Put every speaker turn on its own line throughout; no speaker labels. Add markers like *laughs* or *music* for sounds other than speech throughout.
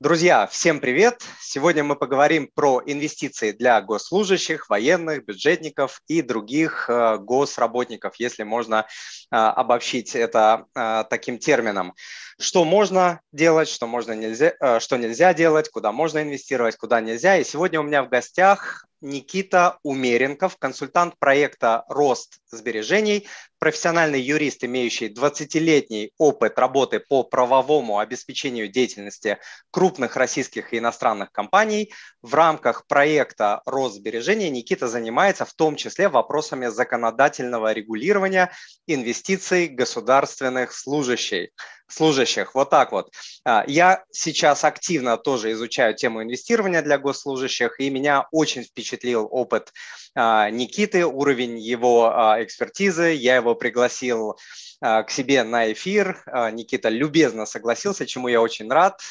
Друзья, всем привет! Сегодня мы поговорим про инвестиции для госслужащих, военных, бюджетников и других э, госработников, если можно э, обобщить это э, таким термином. Что можно делать, что, можно нельзя, что нельзя делать, куда можно инвестировать, куда нельзя. И сегодня у меня в гостях Никита Умеренков, консультант проекта «Рост сбережений», профессиональный юрист, имеющий 20-летний опыт работы по правовому обеспечению деятельности крупных российских и иностранных компаний. В рамках проекта «Рост сбережений» Никита занимается в том числе вопросами законодательного регулирования инвестиций государственных служащих служащих. Вот так вот. А, я сейчас активно тоже изучаю тему инвестирования для госслужащих, и меня очень впечатлил опыт а, Никиты, уровень его а, экспертизы. Я его пригласил к себе на эфир. Никита любезно согласился, чему я очень рад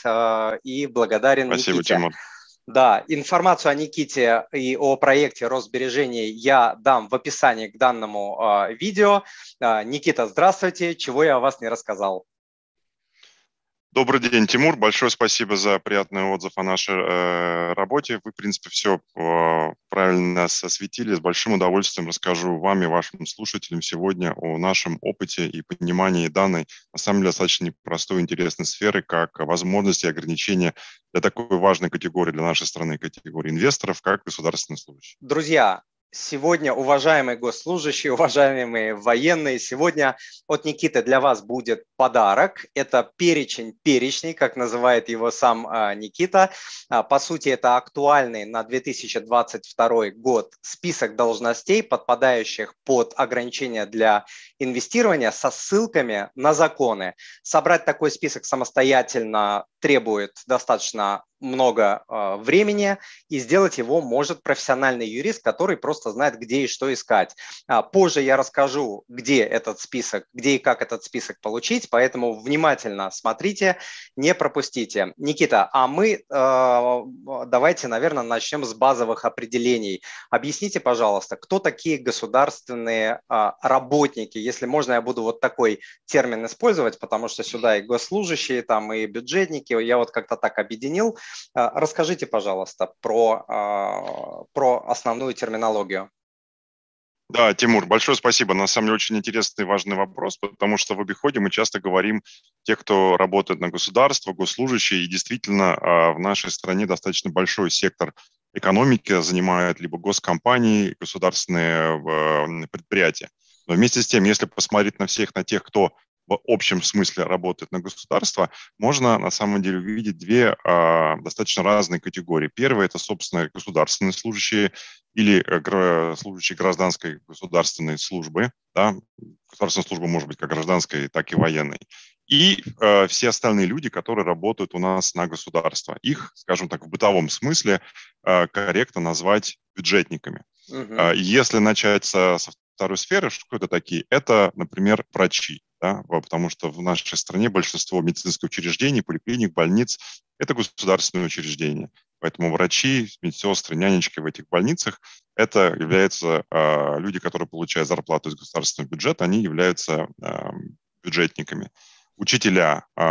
и благодарен
Спасибо,
Никите.
Тимур.
Да, информацию о Никите и о проекте Росбережений я дам в описании к данному э, видео. Э, Никита, здравствуйте. Чего я о вас не рассказал?
Добрый день, Тимур. Большое спасибо за приятный отзыв о нашей э, работе. Вы, в принципе, все э, правильно осветили. С большим удовольствием расскажу вам и вашим слушателям сегодня о нашем опыте и понимании данной, на самом деле, достаточно непростой и интересной сферы, как возможности и ограничения для такой важной категории для нашей страны, категории инвесторов, как государственные служащие.
Друзья, Сегодня, уважаемые госслужащие, уважаемые военные, сегодня от Никиты для вас будет подарок. Это перечень перечней, как называет его сам а, Никита. А, по сути, это актуальный на 2022 год список должностей, подпадающих под ограничения для инвестирования со ссылками на законы. Собрать такой список самостоятельно требует достаточно много э, времени, и сделать его может профессиональный юрист, который просто знает, где и что искать. А, позже я расскажу, где этот список, где и как этот список получить, поэтому внимательно смотрите, не пропустите. Никита, а мы э, давайте, наверное, начнем с базовых определений. Объясните, пожалуйста, кто такие государственные э, работники, если можно, я буду вот такой термин использовать, потому что сюда и госслужащие, там и бюджетники, я вот как-то так объединил. А, расскажите, пожалуйста, про, а, про основную терминологию.
Да, Тимур, большое спасибо. На самом деле очень интересный и важный вопрос, потому что в обиходе мы часто говорим те, кто работает на государство, госслужащие, и действительно а, в нашей стране достаточно большой сектор экономики занимает либо госкомпании, государственные предприятия. Но вместе с тем, если посмотреть на всех, на тех, кто в общем смысле работает на государство, можно на самом деле увидеть две а, достаточно разные категории. Первая – это, собственно, государственные служащие или э, служащие гражданской государственной службы. Да? Государственная служба может быть как гражданской, так и военной. И э, все остальные люди, которые работают у нас на государство. Их, скажем так, в бытовом смысле э, корректно назвать бюджетниками. Uh-huh. Если начать со, со второй сферы, что это такие? Это, например, врачи да, потому что в нашей стране большинство медицинских учреждений, поликлиник, больниц – это государственные учреждения. Поэтому врачи, медсестры, нянечки в этих больницах – это являются э, люди, которые получают зарплату из государственного бюджета, они являются э, бюджетниками. Учителя э,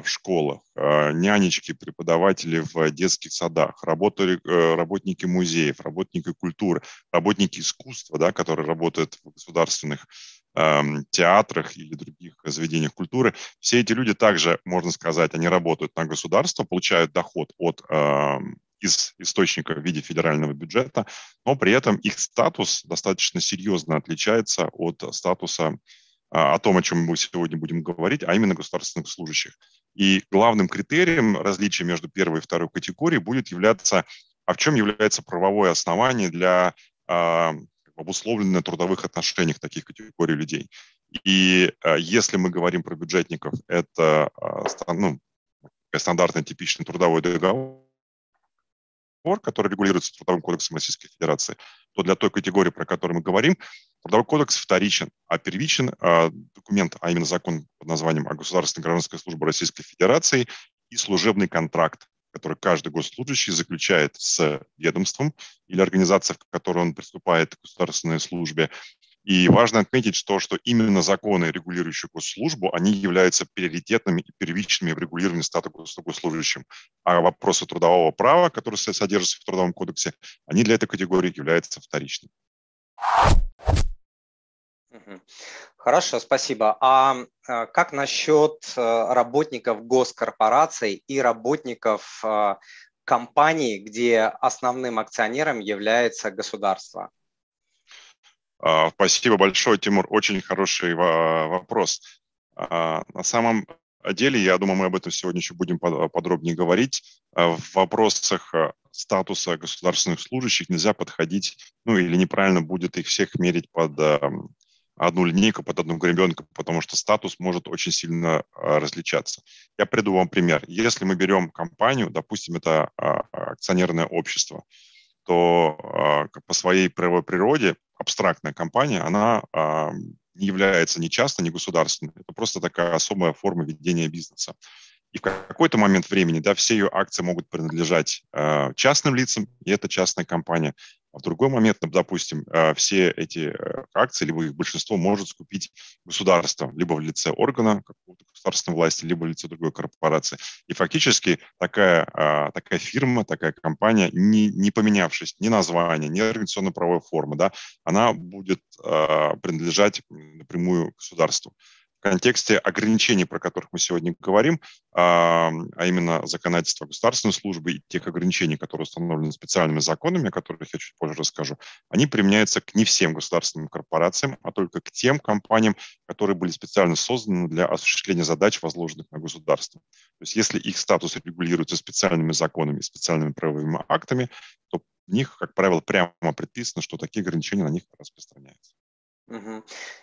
в школах, э, нянечки, преподаватели в детских садах, работали, э, работники музеев, работники культуры, работники искусства, да, которые работают в государственных Эм, театрах или других заведениях культуры. Все эти люди также, можно сказать, они работают на государство, получают доход от э, из источника в виде федерального бюджета, но при этом их статус достаточно серьезно отличается от статуса о том, о чем мы сегодня будем говорить, а именно государственных служащих. И главным критерием различия между первой и второй категорией будет являться, а в чем является правовое основание для обусловлены на трудовых отношениях таких категорий людей. И э, если мы говорим про бюджетников, это ну, стандартный типичный трудовой договор, который регулируется Трудовым кодексом Российской Федерации, то для той категории, про которую мы говорим, Трудовой кодекс вторичен, а первичен э, документ, а именно закон под названием о государственной гражданской службе Российской Федерации и служебный контракт, который каждый госслужащий заключает с ведомством или организацией, в которой он приступает к государственной службе. И важно отметить, что, что именно законы, регулирующие госслужбу, они являются приоритетными и первичными в регулировании статуса госслужащим. А вопросы трудового права, которые содержатся в Трудовом кодексе, они для этой категории являются вторичными.
Хорошо, спасибо. А, а как насчет э, работников госкорпораций и работников э, компаний, где основным акционером является государство?
А, спасибо большое, Тимур. Очень хороший вопрос. А, на самом деле, я думаю, мы об этом сегодня еще будем подробнее говорить. В вопросах статуса государственных служащих нельзя подходить, ну или неправильно будет их всех мерить под одну линейку под одну гребенку, потому что статус может очень сильно а, различаться. Я приду вам пример. Если мы берем компанию, допустим, это а, акционерное общество, то а, по своей правовой природе абстрактная компания, она не является ни частной, ни государственной. Это просто такая особая форма ведения бизнеса. И в какой-то момент времени да, все ее акции могут принадлежать частным лицам, и это частная компания. А в другой момент, допустим, э, все эти э, акции, либо их большинство может скупить государство, либо в лице органа какого-то государственной власти, либо в лице другой корпорации. И фактически такая, а, такая фирма, такая компания, не, не поменявшись ни название, ни организационно-правовой формы, да, она будет а, принадлежать напрямую государству контексте ограничений, про которых мы сегодня говорим, а, а именно законодательства государственной службы и тех ограничений, которые установлены специальными законами, о которых я чуть позже расскажу, они применяются к не всем государственным корпорациям, а только к тем компаниям, которые были специально созданы для осуществления задач, возложенных на государство. То есть если их статус регулируется специальными законами, специальными правовыми актами, то в них, как правило, прямо предписано, что такие ограничения на них распространяются.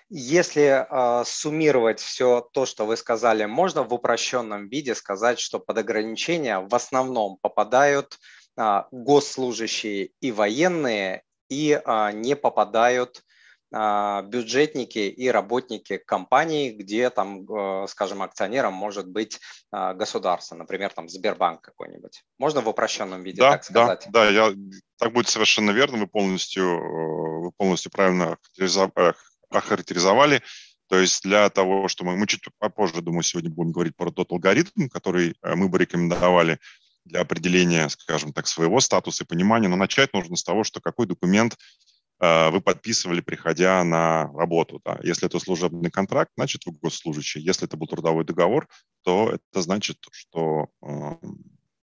Если э, суммировать все то, что вы сказали, можно в упрощенном виде сказать, что под ограничения в основном попадают э, госслужащие и военные, и э, не попадают бюджетники и работники компаний, где там, э, скажем, акционером может быть а, государство, например, там Сбербанк какой-нибудь. Можно в упрощенном виде
да,
так сказать?
Да, да, я, так будет совершенно верно, вы полностью, э, вы полностью правильно э, охарактеризовали. То есть для того, что мы, мы чуть попозже, думаю, сегодня будем говорить про тот алгоритм, который мы бы рекомендовали для определения, скажем так, своего статуса и понимания. Но начать нужно с того, что какой документ Э, вы подписывали, приходя на работу. Да. Если это служебный контракт, значит, вы госслужащий. Если это был трудовой договор, то это значит, что, эм,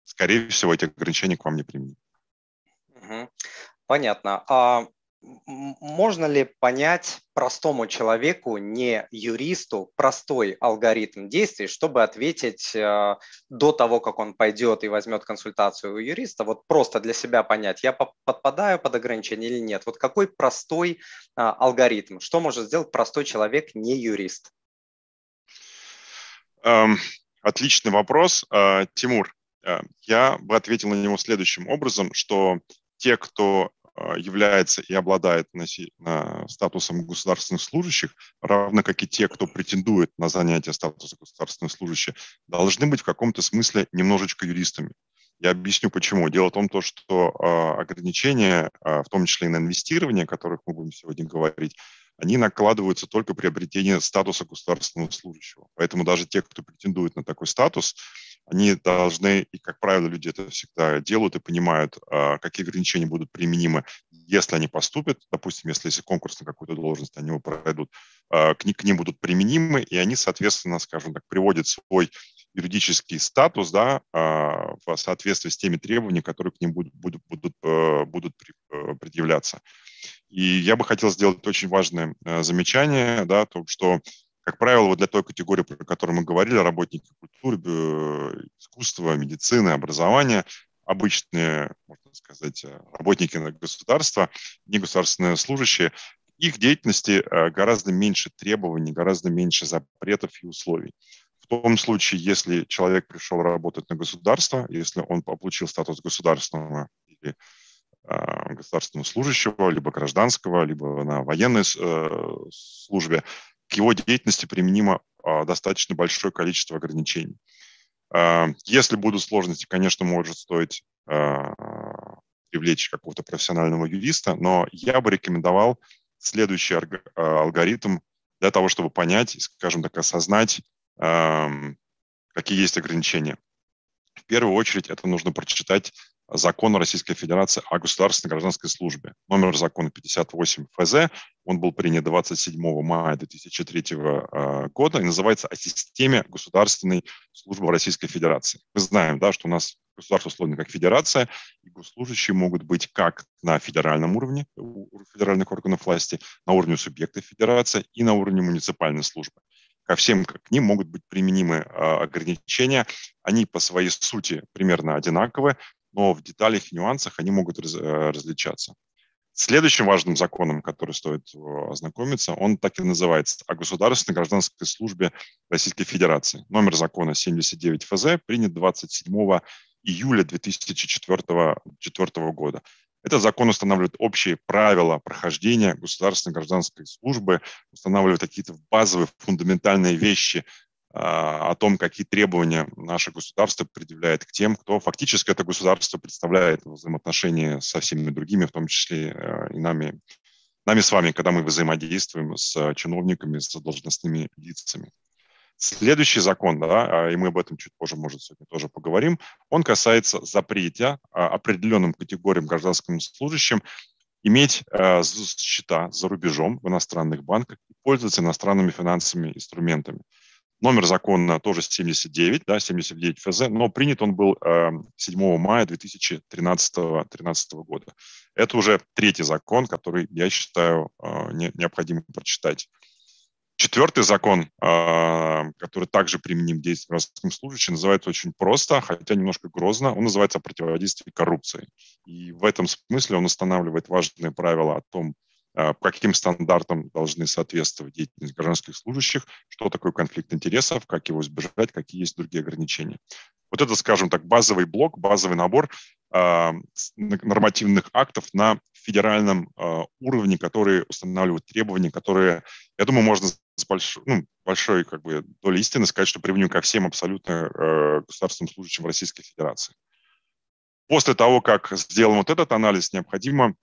скорее всего, эти ограничения к вам не применены.
Понятно. А можно ли понять простому человеку, не юристу, простой алгоритм действий, чтобы ответить э, до того, как он пойдет и возьмет консультацию у юриста, вот просто для себя понять, я подпадаю под ограничение или нет. Вот какой простой э, алгоритм, что может сделать простой человек, не юрист?
Эм, отличный вопрос, э, Тимур. Э, я бы ответил на него следующим образом, что те, кто является и обладает статусом государственных служащих, равно как и те, кто претендует на занятие статуса государственных служащих, должны быть в каком-то смысле немножечко юристами. Я объясню почему. Дело в том, то, что э, ограничения, э, в том числе и на инвестирование, о которых мы будем сегодня говорить, они накладываются только при обретении статуса государственного служащего. Поэтому даже те, кто претендует на такой статус, они должны, и, как правило, люди это всегда делают и понимают, а, какие ограничения будут применимы, если они поступят, допустим, если есть конкурс на какую-то должность, они его пройдут, а, к ним будут применимы, и они, соответственно, скажем так, приводят свой юридический статус да, а, в соответствии с теми требованиями, которые к ним будут, будут, будут, будут предъявляться. И я бы хотел сделать очень важное замечание, да, то, что как правило, вот для той категории, про которую мы говорили, работники культуры, искусства, медицины, образования, обычные, можно сказать, э, работники государства, негосударственные служащие, их деятельности э, гораздо меньше требований, гораздо меньше запретов и условий. В том случае, если человек пришел работать на государство, если он получил статус государственного или э, государственного служащего, либо гражданского, либо на военной службе, к его деятельности применимо а, достаточно большое количество ограничений. А, если будут сложности, конечно, может стоить а, привлечь какого-то профессионального юриста, но я бы рекомендовал следующий алгоритм для того, чтобы понять, скажем так, осознать, какие есть ограничения. В первую очередь это нужно прочитать закон Российской Федерации о государственной гражданской службе. Номер закона 58 ФЗ, он был принят 27 мая 2003 а, года и называется «О системе государственной службы Российской Федерации». Мы знаем, да, что у нас государство условно как федерация, и госслужащие могут быть как на федеральном уровне, у федеральных органов власти, на уровне субъекта федерации и на уровне муниципальной службы ко всем к ним могут быть применимы а, ограничения. Они по своей сути примерно одинаковы, но в деталях и нюансах они могут раз, э, различаться. Следующим важным законом, который стоит э, ознакомиться, он так и называется «О государственной гражданской службе Российской Федерации». Номер закона 79 ФЗ принят 27 июля 2004 года. Этот закон устанавливает общие правила прохождения государственной гражданской службы, устанавливает какие-то базовые фундаментальные вещи о том, какие требования наше государство предъявляет к тем, кто фактически это государство представляет в взаимоотношении со всеми другими, в том числе э, и нами, нами с вами, когда мы взаимодействуем с чиновниками, с должностными лицами. Следующий закон, да, а, и мы об этом чуть позже, может, сегодня тоже поговорим, он касается запрета определенным категориям гражданским служащим иметь э, счета за рубежом в иностранных банках и пользоваться иностранными финансовыми инструментами. Номер закона тоже 79, да, 79 ФЗ, но принят он был э, 7 мая 2013 13 года. Это уже третий закон, который, я считаю, э, не, необходимо прочитать. Четвертый закон, э, который также применим к действиям гражданским служащим, называется очень просто, хотя немножко грозно. Он называется противодействие коррупции. И в этом смысле он устанавливает важные правила о том, а, каким стандартам должны соответствовать деятельность гражданских служащих, что такое конфликт интересов, как его избежать, какие есть другие ограничения. Вот это, скажем так, базовый блок, базовый набор э, нормативных актов на федеральном э, уровне, которые устанавливают требования, которые, я думаю, можно с большой, ну, большой как бы, долей истины сказать, что применим ко всем абсолютно государственным служащим Российской Федерации. После того, как сделан вот этот анализ, необходимо а,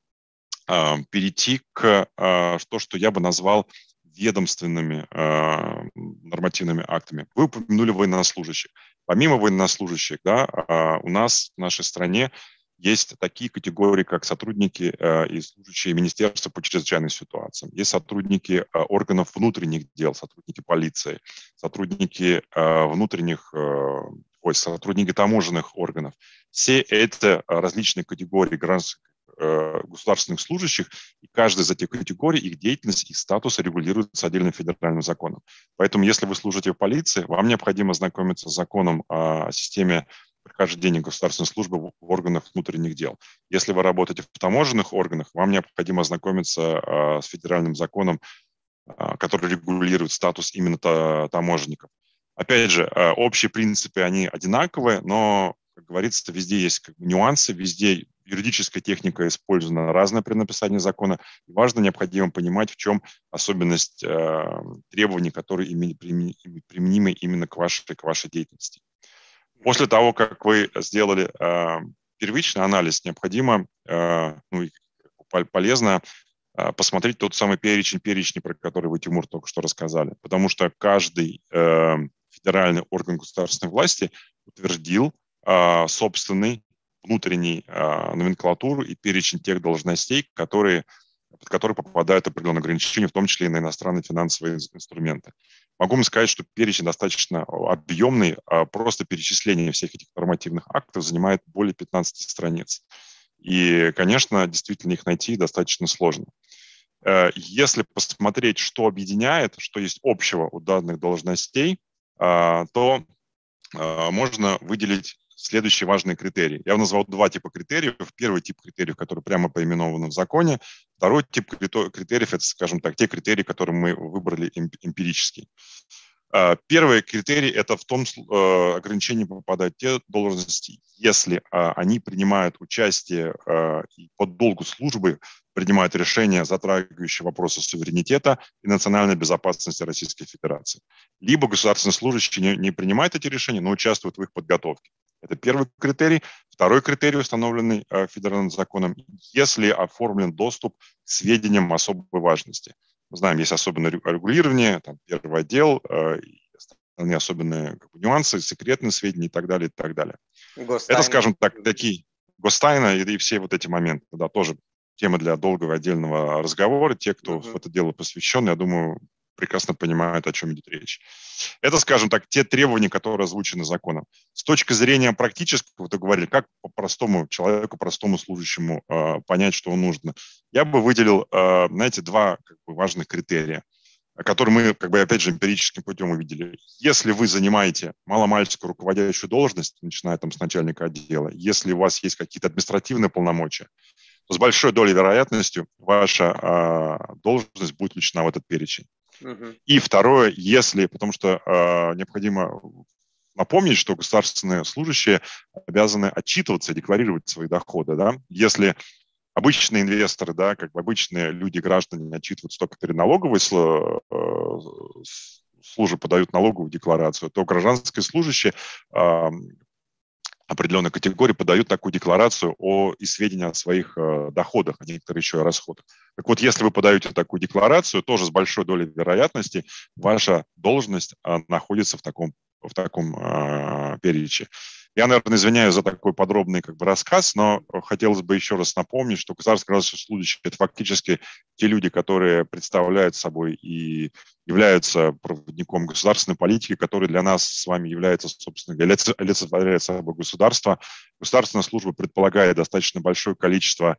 перейти к а, то, что я бы назвал ведомственными а, нормативными актами. Вы упомянули военнослужащих. Помимо военнослужащих, да, у нас в нашей стране есть такие категории, как сотрудники и служащие Министерства по чрезвычайным ситуациям, есть сотрудники органов внутренних дел, сотрудники полиции, сотрудники внутренних ой, сотрудники таможенных органов. Все это различные категории гражданских Э, государственных служащих, и каждая из этих категорий, их деятельность, их статус регулируется отдельным федеральным законом. Поэтому, если вы служите в полиции, вам необходимо знакомиться с законом о системе прохождения государственной службы в органах внутренних дел. Если вы работаете в таможенных органах, вам необходимо ознакомиться а, с федеральным законом, а, который регулирует статус именно таможенников. Опять же, а, общие принципы, они одинаковые, но, как говорится, везде есть нюансы, везде юридическая техника использована разная при написании закона. Важно, необходимо понимать, в чем особенность э, требований, которые применимы именно к вашей, к вашей деятельности. После того, как вы сделали э, первичный анализ, необходимо, э, ну, полезно э, посмотреть тот самый перечень перечни, про который вы, Тимур, только что рассказали. Потому что каждый э, федеральный орган государственной власти утвердил э, собственный внутренней э, номенклатуру и перечень тех должностей, которые, под которые попадают определенные ограничения, в том числе и на иностранные финансовые инструменты. Могу вам сказать, что перечень достаточно объемный, а просто перечисление всех этих нормативных актов занимает более 15 страниц. И, конечно, действительно их найти достаточно сложно. Э, если посмотреть, что объединяет, что есть общего у данных должностей, то можно выделить следующие важные критерии. Я назвал два типа критериев. Первый тип критериев, который прямо поименован в законе. Второй тип критериев – это, скажем так, те критерии, которые мы выбрали эмпирически. А, первый критерий – это в том э, ограничении попадают те должности, если а, они принимают участие а, и по долгу службы принимают решения, затрагивающие вопросы суверенитета и национальной безопасности Российской Федерации. Либо государственные служащие не, не принимают эти решения, но участвуют в их подготовке. Это первый критерий. Второй критерий, установленный э, федеральным законом, если оформлен доступ к сведениям особой важности. Мы знаем, есть особенное регулирование, там, первый отдел, э, остальные особенные как бы, нюансы, секретные сведения и так далее, и так далее. Гостайна. Это, скажем так, такие гостайна и, и все вот эти моменты, да, тоже тема для долгого отдельного разговора. Те, кто uh-huh. в это дело посвящен, я думаю, прекрасно понимают, о чем идет речь. Это, скажем так, те требования, которые озвучены законом. С точки зрения практического, вы говорили, как по простому человеку, простому служащему э, понять, что нужно. Я бы выделил, э, знаете, два как бы, важных критерия, которые мы, как бы, опять же, эмпирическим путем увидели. Если вы занимаете маломальскую руководящую должность, начиная там с начальника отдела, если у вас есть какие-то административные полномочия, с большой долей вероятностью ваша э, должность будет включена в этот перечень. И второе, если, потому что э, необходимо напомнить, что государственные служащие обязаны отчитываться, декларировать свои доходы. Да? Если обычные инвесторы, да, как бы обычные люди, граждане отчитываются только перед налоговой службой, подают налоговую декларацию, то гражданские служащие определенной категории подают такую декларацию о и сведения о своих э, доходах, а некоторые еще и расходах. Так вот, если вы подаете такую декларацию, тоже с большой долей вероятности ваша должность э, находится в таком, в таком э, перечне. Я, наверное, извиняюсь за такой подробный как бы, рассказ, но хотелось бы еще раз напомнить, что государственные служащие – это фактически те люди, которые представляют собой и являются проводником государственной политики, который для нас с вами является, собственно говоря, олицетворяет собой государство. Государственная служба предполагает достаточно большое количество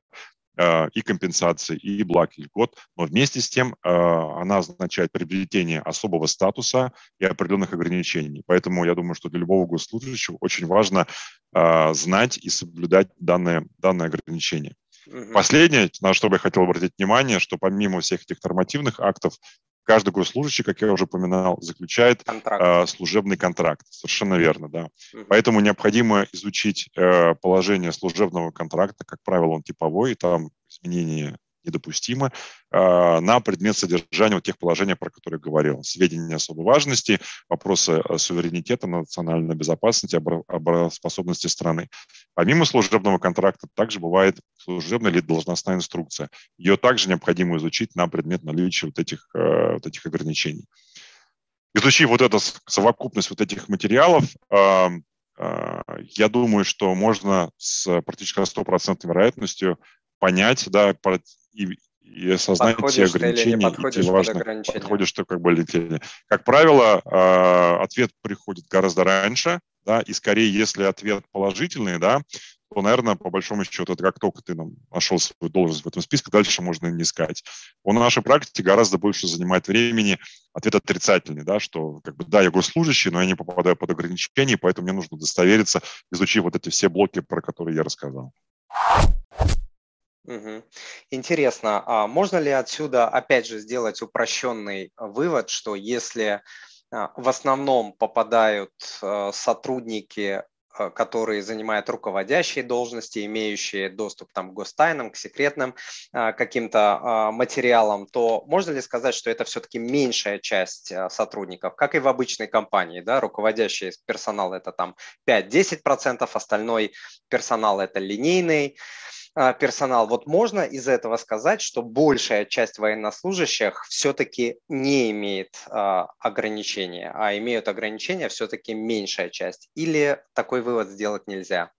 и компенсации, и благ, и льгот, но вместе с тем э, она означает приобретение особого статуса и определенных ограничений. Поэтому я думаю, что для любого госслужащего очень важно э, знать и соблюдать данные, данные ограничения. Последнее, на что бы я хотел обратить внимание, что помимо всех этих нормативных актов, каждый госслужащий, как я уже упоминал, заключает контракт. Э, служебный контракт. Совершенно верно, да. Угу. Поэтому необходимо изучить э, положение служебного контракта. Как правило, он типовой, и там изменения недопустимо, а, на предмет содержания вот тех положений, про которые говорил. Сведения особой важности, вопросы суверенитета, национальной безопасности, обороноспособности страны. Помимо служебного контракта также бывает служебная или должностная инструкция. Ее также необходимо изучить на предмет наличия вот этих, э, вот этих ограничений. Изучив вот эту совокупность вот этих материалов, а, а, я думаю, что можно с практически стопроцентной вероятностью понять, да, и, и осознать подходишь те ограничения, и те важные, подходишь ты как бы или Как правило, э, ответ приходит гораздо раньше, да, и скорее, если ответ положительный, да, то, наверное, по большому счету, это как только ты нам нашел свою должность в этом списке, дальше можно не искать. По нашей практике гораздо больше занимает времени ответ отрицательный, да, что как бы да, я госслужащий, но я не попадаю под ограничения, поэтому мне нужно удостовериться, изучив вот эти все блоки, про которые я рассказал.
Угу. Интересно, а можно ли отсюда опять же сделать упрощенный вывод, что если а, в основном попадают а, сотрудники, а, которые занимают руководящие должности, имеющие доступ там, к гостайнам, к секретным каким-то материалам, то можно ли сказать, что это все-таки меньшая часть сотрудников, как и в обычной компании, да, руководящий персонал это там 5-10%, остальной персонал это линейный, а, персонал. Вот можно из этого сказать, что большая часть военнослужащих все-таки не имеет а, ограничения, а имеют ограничения все-таки меньшая часть. Или такой вывод сделать нельзя?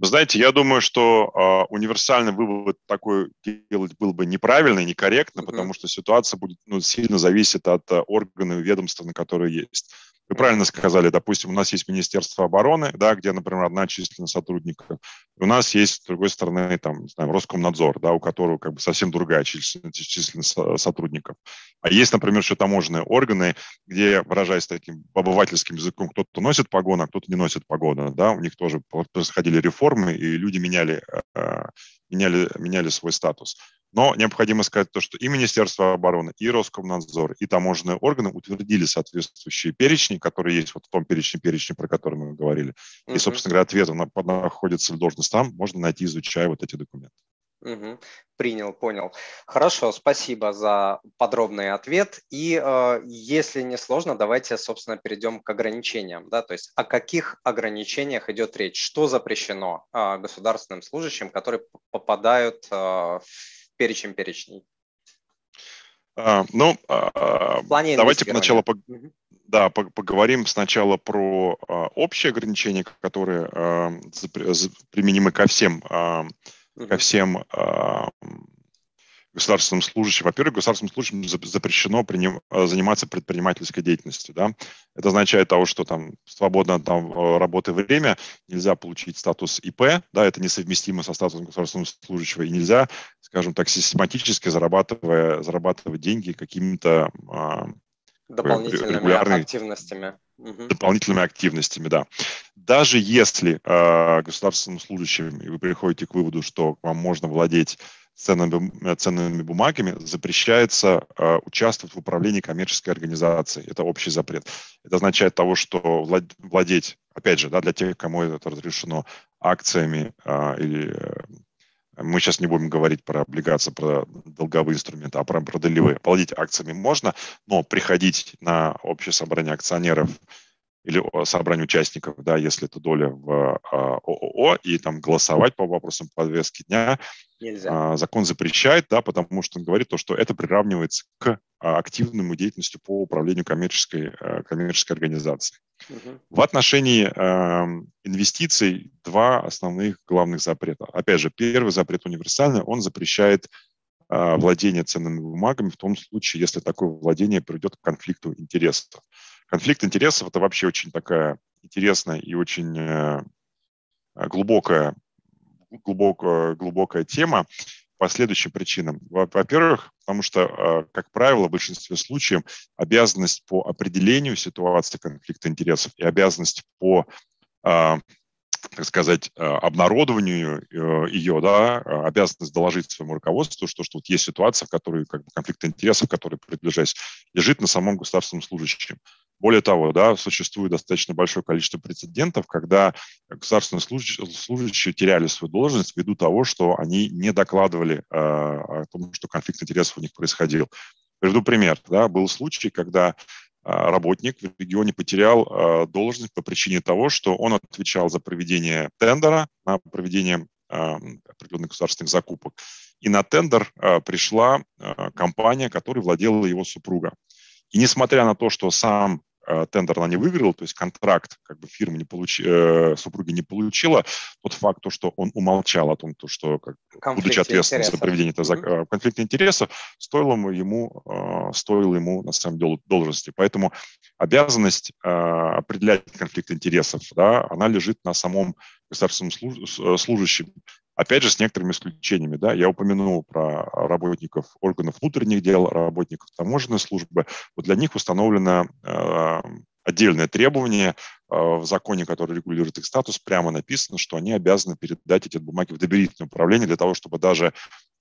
Вы знаете, я думаю, что э, универсальный вывод такой делать был бы неправильно и некорректно, mm-hmm. потому что ситуация будет ну, сильно зависит от э, органов и ведомств, на которые есть. Вы правильно сказали, допустим, у нас есть Министерство обороны, да, где, например, одна численность сотрудников. У нас есть, с другой стороны, там, не знаю, Роскомнадзор, да, у которого как бы совсем другая численность, численность сотрудников. А есть, например, еще таможенные органы, где, выражаясь таким обывательским языком, кто-то носит погоны, а кто-то не носит погоны, да, у них тоже происходили реформы, и люди меняли, э, меняли, меняли свой статус. Но необходимо сказать то, что и Министерство обороны, и Роскомнадзор, и таможенные органы утвердили соответствующие перечни, которые есть вот в том перечне, перечне, про который мы говорили. Uh-huh. И, собственно говоря, ответ на, находится должность там, можно найти, изучая вот эти документы.
Угу. Принял, понял. Хорошо, спасибо за подробный ответ. И э, если не сложно, давайте, собственно, перейдем к ограничениям. Да? То есть о каких ограничениях идет речь? Что запрещено э, государственным служащим, которые попадают э, в перечень перечней?
А, ну, а, давайте сначала по, угу. да, поговорим сначала про а, общие ограничения, которые а, применимы ко всем а, ко всем э, государственным служащим. Во-первых, государственным служащим запрещено приним, а, заниматься предпринимательской деятельностью. Да? Это означает того, что там свободно там, э, работы время, нельзя получить статус ИП, да, это несовместимо со статусом государственного служащего, и нельзя, скажем так, систематически зарабатывая, зарабатывать деньги какими-то
э, дополнительными активностями.
Дополнительными активностями, да. Даже если э, государственным служащим, и вы приходите к выводу, что вам можно владеть ценными, э, ценными бумагами, запрещается э, участвовать в управлении коммерческой организацией. Это общий запрет. Это означает того, что владеть, опять же, да, для тех, кому это разрешено, акциями э, или э, мы сейчас не будем говорить про облигации, про долговые инструменты, а про, про. Владеть акциями можно, но приходить на общее собрание акционеров или собрание участников, да, если это доля в а, ООО, и там голосовать по вопросам подвески дня, Нельзя. А, закон запрещает, да, потому что он говорит то, что это приравнивается к а, активному деятельности по управлению коммерческой, коммерческой организацией. Угу. В отношении э, инвестиций два основных главных запрета. Опять же, первый запрет универсальный, он запрещает э, владение ценными бумагами в том случае, если такое владение приведет к конфликту интересов. Конфликт интересов – это вообще очень такая интересная и очень э, глубокая, глубокая, глубокая тема по следующим причинам. Во-первых, потому что, э, как правило, в большинстве случаев обязанность по определению ситуации конфликта интересов и обязанность по э, так сказать, обнародованию ее, да, обязанность доложить своему руководству, что, что вот есть ситуация, в которой как бы, конфликт интересов, который приближаясь, лежит на самом государственном служащем. Более того, да, существует достаточно большое количество прецедентов, когда государственные служащие, теряли свою должность ввиду того, что они не докладывали э, о том, что конфликт интересов у них происходил. Приведу пример. Да, был случай, когда а, работник в регионе потерял э, должность по причине того, что он отвечал за проведение тендера на проведение э, определенных государственных закупок. И на тендер э, пришла э, компания, которой владела его супруга. И несмотря на то, что сам Э, тендер она не выиграла, то есть контракт как бы фирма не получи, э, супруга не получила, тот факт, то, что он умолчал о том, то, что как, будучи ответственным за проведение этого mm-hmm. конфликта интересов, стоило ему, э, стоило ему на самом деле должности. Поэтому обязанность э, определять конфликт интересов, да, она лежит на самом государственном служащем. Опять же, с некоторыми исключениями. Да, я упомянул про работников органов внутренних дел, работников таможенной службы. Вот для них установлено э, отдельное требование э, в законе, который регулирует их статус, прямо написано, что они обязаны передать эти бумаги в доверительное управление для того, чтобы даже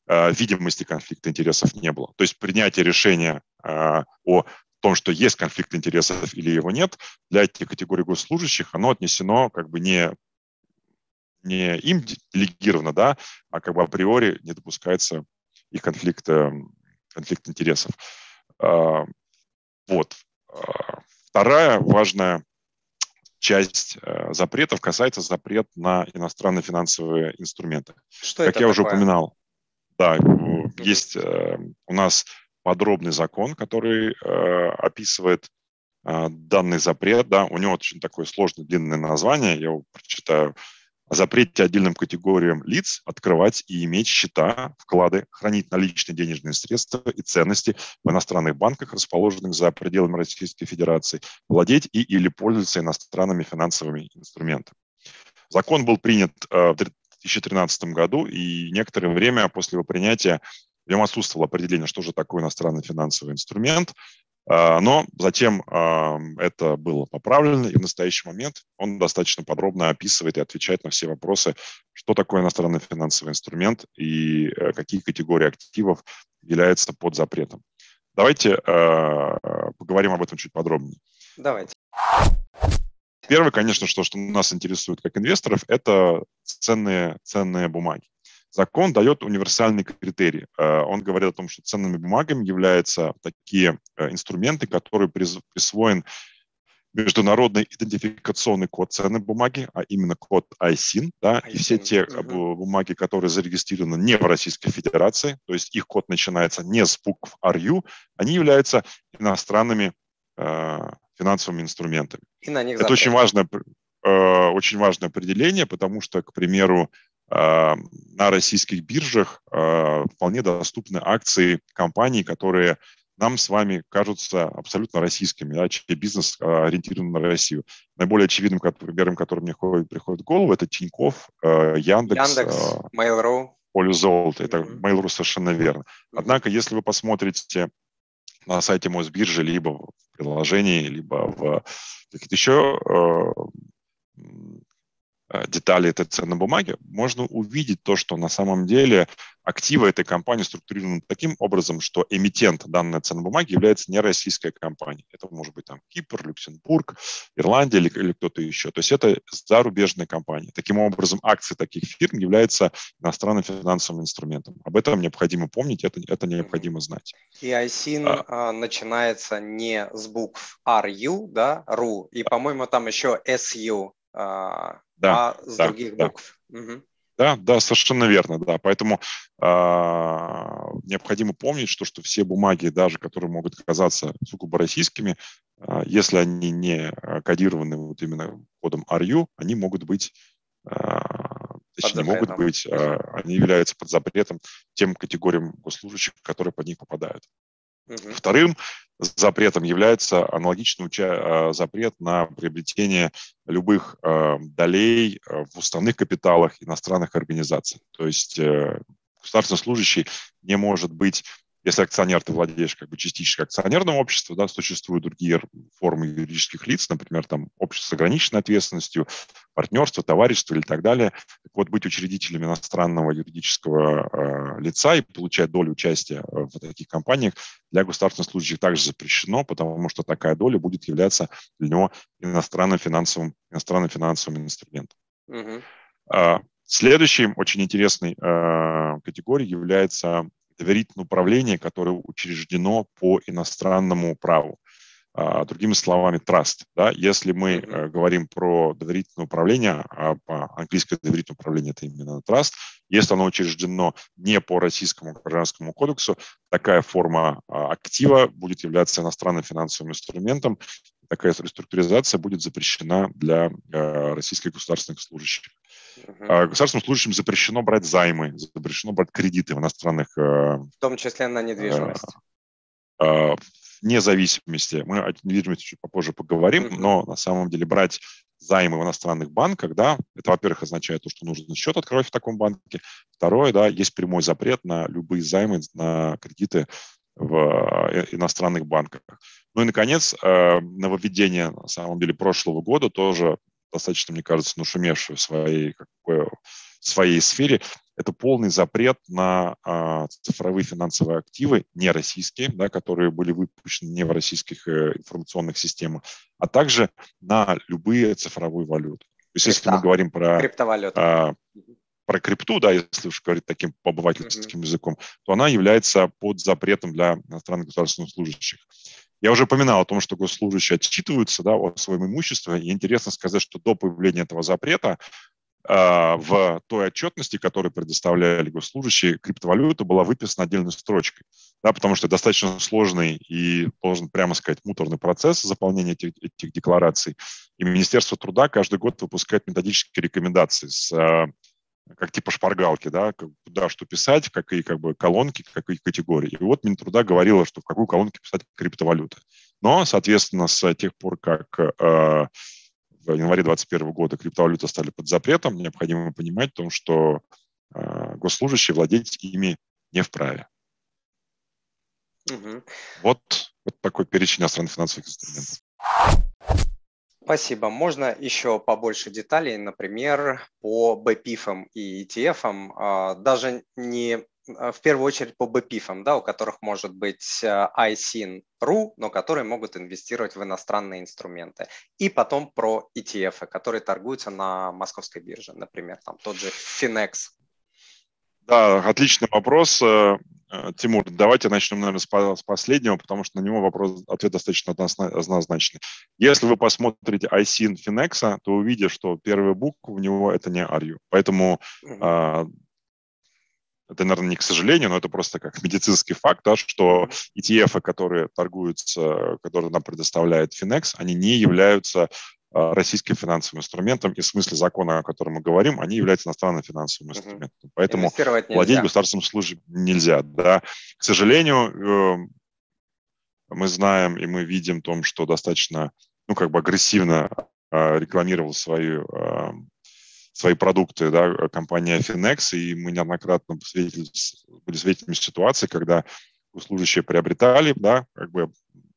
э, видимости конфликта интересов не было. То есть принятие решения э, о том, что есть конфликт интересов или его нет, для этих категорий госслужащих оно отнесено как бы не не им делегировано, да, а как бы априори не допускается их конфликт, конфликт интересов. А, вот. А, вторая важная часть э, запретов касается запрет на иностранные финансовые инструменты. Что как я такое? уже упоминал, да, есть э, у нас подробный закон, который э, описывает данный запрет, да, у него очень такое сложное длинное название, я его прочитаю о запрете отдельным категориям лиц открывать и иметь счета, вклады, хранить наличные денежные средства и ценности в иностранных банках, расположенных за пределами Российской Федерации, владеть и или пользоваться иностранными финансовыми инструментами. Закон был принят э, в 2013 году, и некоторое время после его принятия в нем отсутствовало определение, что же такое иностранный финансовый инструмент. А, но затем это было поправлено, и в настоящий момент он достаточно подробно описывает и отвечает на все вопросы, что такое иностранный финансовый инструмент и э, какие категории активов являются под запретом. Давайте э, поговорим об этом чуть подробнее.
Давайте.
Первое, конечно, что, что нас интересует как инвесторов, это ценные, ценные бумаги. Закон дает универсальный критерий. Он говорит о том, что ценными бумагами являются такие инструменты, которые присвоен международный идентификационный код ценной бумаги, а именно код ISIN, да, ISIN. и все те угу. бумаги, которые зарегистрированы не в Российской Федерации, то есть их код начинается не с букв RU, они являются иностранными э, финансовыми инструментами. И на них Это очень важное, э, очень важное определение, потому что, к примеру, э, на российских биржах э, вполне доступны акции компаний, которые нам с вами кажутся абсолютно российскими, да, чей бизнес а, ориентирован на Россию. Наиболее очевидным примером, который мне ходит, приходит в голову, это Тиньков, Яндекс,
Яндекс Mail.ru.
Поле золота. Это mm-hmm. Mail.ru совершенно верно. Однако, если вы посмотрите на сайте Мосбиржи, либо в приложении, либо в каких-то еще детали этой ценной бумаги, можно увидеть то, что на самом деле активы этой компании структурированы таким образом, что эмитент данной ценной бумаги является не российская компания. Это может быть там Кипр, Люксембург, Ирландия или, или кто-то еще. То есть это зарубежная компания. Таким образом, акции таких фирм являются иностранным финансовым инструментом. Об этом необходимо помнить, это, это необходимо знать.
И ISIN а, а, начинается не с букв RU, да, RU, и, по-моему, там еще SU, а, да, а с да, других
да.
букв. Угу.
Да, да, совершенно верно, да. Поэтому э, необходимо помнить, что, что все бумаги, даже которые могут казаться сугубо российскими, э, если они не кодированы вот именно кодом RU, они могут быть, э, точнее, могут быть, э, они являются под запретом тем категориям госслужащих, которые под них попадают. Угу. Вторым запретом является аналогичный уча- запрет на приобретение любых э, долей э, в уставных капиталах иностранных организаций. То есть э, государственный служащий не может быть если акционер, ты владеешь как бы частично акционерным обществом, да, существуют другие формы юридических лиц, например, там общество с ограниченной ответственностью, партнерство, товарищество или так далее. Так вот, быть учредителем иностранного юридического э, лица и получать долю участия в таких компаниях для государственных служащих также запрещено, потому что такая доля будет являться для него иностранным финансовым, иностранным финансовым инструментом. Угу. Следующей очень интересной э, категорией является доверительное управление, которое учреждено по иностранному праву. А, другими словами, траст. Да? Если мы э, говорим про доверительное управление, а по-английски доверительное управление – это именно траст, если оно учреждено не по российскому гражданскому кодексу, такая форма а, актива будет являться иностранным финансовым инструментом, такая реструктуризация будет запрещена для э, российских государственных служащих. Uh-huh. Государственным служащим запрещено брать займы, запрещено брать кредиты в иностранных... Э,
в том числе на недвижимость.
Э, вне зависимости. Мы о недвижимости чуть попозже поговорим, uh-huh. но на самом деле брать займы в иностранных банках, да, это, во-первых, означает то, что нужно счет открывать в таком банке. Второе, да, есть прямой запрет на любые займы, на кредиты в иностранных банках. Ну и, наконец, нововведение, на самом деле, прошлого года тоже достаточно, мне кажется, нашумевшую в своей, какой, в своей сфере, это полный запрет на а, цифровые финансовые активы, не российские, да, которые были выпущены не в российских э, информационных системах, а также на любые цифровые валюты. То есть, если мы говорим про, а, про крипту, да, если уж говорить таким обывательским mm-hmm. языком, то она является под запретом для иностранных государственных служащих. Я уже упоминал о том, что госслужащие отчитываются да, о своем имуществе. И интересно сказать, что до появления этого запрета э, в той отчетности, которую предоставляли госслужащие, криптовалюта была выписана отдельной строчкой. Да, потому что достаточно сложный и, должен прямо сказать, муторный процесс заполнения этих, этих деклараций. И Министерство труда каждый год выпускает методические рекомендации с э, как типа шпаргалки, да, куда что писать, какие как бы колонки, какие категории. И вот Минтруда говорила, что в какую колонку писать криптовалюты. Но, соответственно, с тех пор, как э, в январе 2021 года криптовалюты стали под запретом, необходимо понимать том, что э, госслужащие владеть ими не вправе. Угу. Вот, вот такой перечень иностранных финансовых инструментов.
Спасибо. Можно еще побольше деталей, например, по BPIF и ETF, а, даже не а, в первую очередь по BPIF, да, у которых может быть а, ISIN.ru, но которые могут инвестировать в иностранные инструменты. И потом про ETF, которые торгуются на московской бирже, например, там тот же Finex.
Да, отличный вопрос. Э, э, Тимур, давайте начнем, наверное, с последнего, потому что на него вопрос, ответ достаточно однозначный. Если вы посмотрите ISIN Finex, то увидите, что первая буква у него это не ARU. Поэтому mm-hmm. это, наверное, не к сожалению, но это просто как медицинский факт, да, что ETF, которые торгуются, которые нам предоставляет Finex, они не являются а, российским финансовым инструментом, и в смысле закона, о котором мы говорим, они являются иностранным финансовым инструментом. Угу. Поэтому владеть государственным службой нельзя. Да. К сожалению, эм, мы знаем и мы видим том, что достаточно ну, как бы агрессивно а, рекламировал свою, свои продукты да, компания Finex, и мы неоднократно были свидетелями ситуации, когда служащие приобретали, да, как бы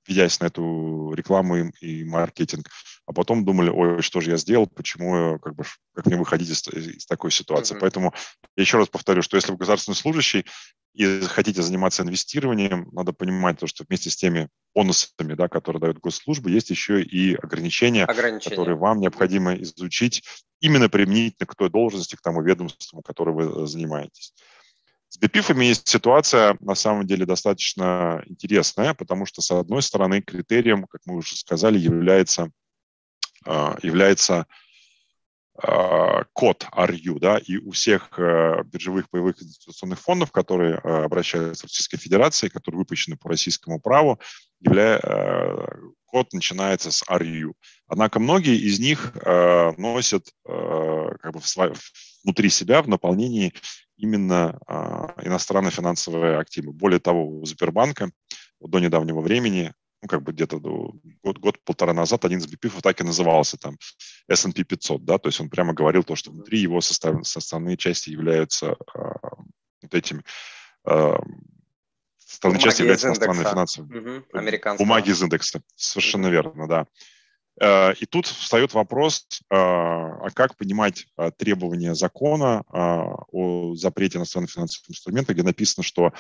ведясь на эту рекламу и, и маркетинг, а потом думали, ой, что же я сделал, почему, как бы, как мне выходить из, из такой ситуации. Mm-hmm. Поэтому я еще раз повторю, что если вы государственный служащий и хотите заниматься инвестированием, надо понимать то, что вместе с теми бонусами, да, которые дают госслужбы, есть еще и ограничения, ограничения, которые вам необходимо изучить именно применительно к той должности, к тому ведомству, которым вы занимаетесь. С бипифами есть ситуация, на самом деле, достаточно интересная, потому что, с одной стороны, критерием, как мы уже сказали, является, является а, код RU, да, и у всех э, биржевых боевых инвестиционных фондов, которые э, обращаются в Российской Федерации, которые выпущены по российскому праву, явля... Э, код начинается с RU. Однако многие из них носят как бы внутри себя в наполнении именно а, иностранные финансовые активы. Более того, у Сбербанка до недавнего времени, ну, как бы где-то год, год-полтора назад один из BPIF так и назывался там S&P 500, да, то есть он прямо говорил то, что внутри его состав, составные части являются а, вот этими а, составные части являются иностранные финансовые. Угу, Бумаги из индекса, совершенно верно, да. Э, и тут встает вопрос, э, а как понимать э, требования закона о запрете иностранных финансовых инструментов, где написано, что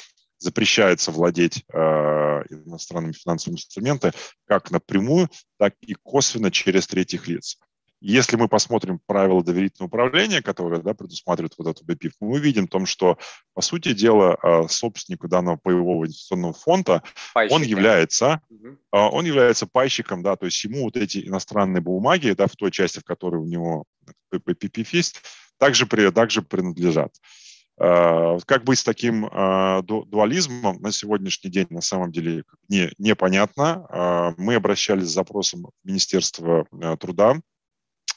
запрещается владеть иностранными финансовыми инструментами как напрямую, так и косвенно через третьих лиц. Если мы посмотрим правила доверительного управления, которые да, предусматривают вот эту БПИФ, мы увидим том, что, по сути дела, а, собственнику данного боевого инвестиционного фонда, Пайщики. он является, угу. он является пайщиком, да, то есть ему вот эти иностранные бумаги, да, в той части, в которой у него БПИФ есть, также, также принадлежат. А, как быть с таким дуализмом на сегодняшний день на самом деле не, непонятно. Мы обращались с запросом в Министерство труда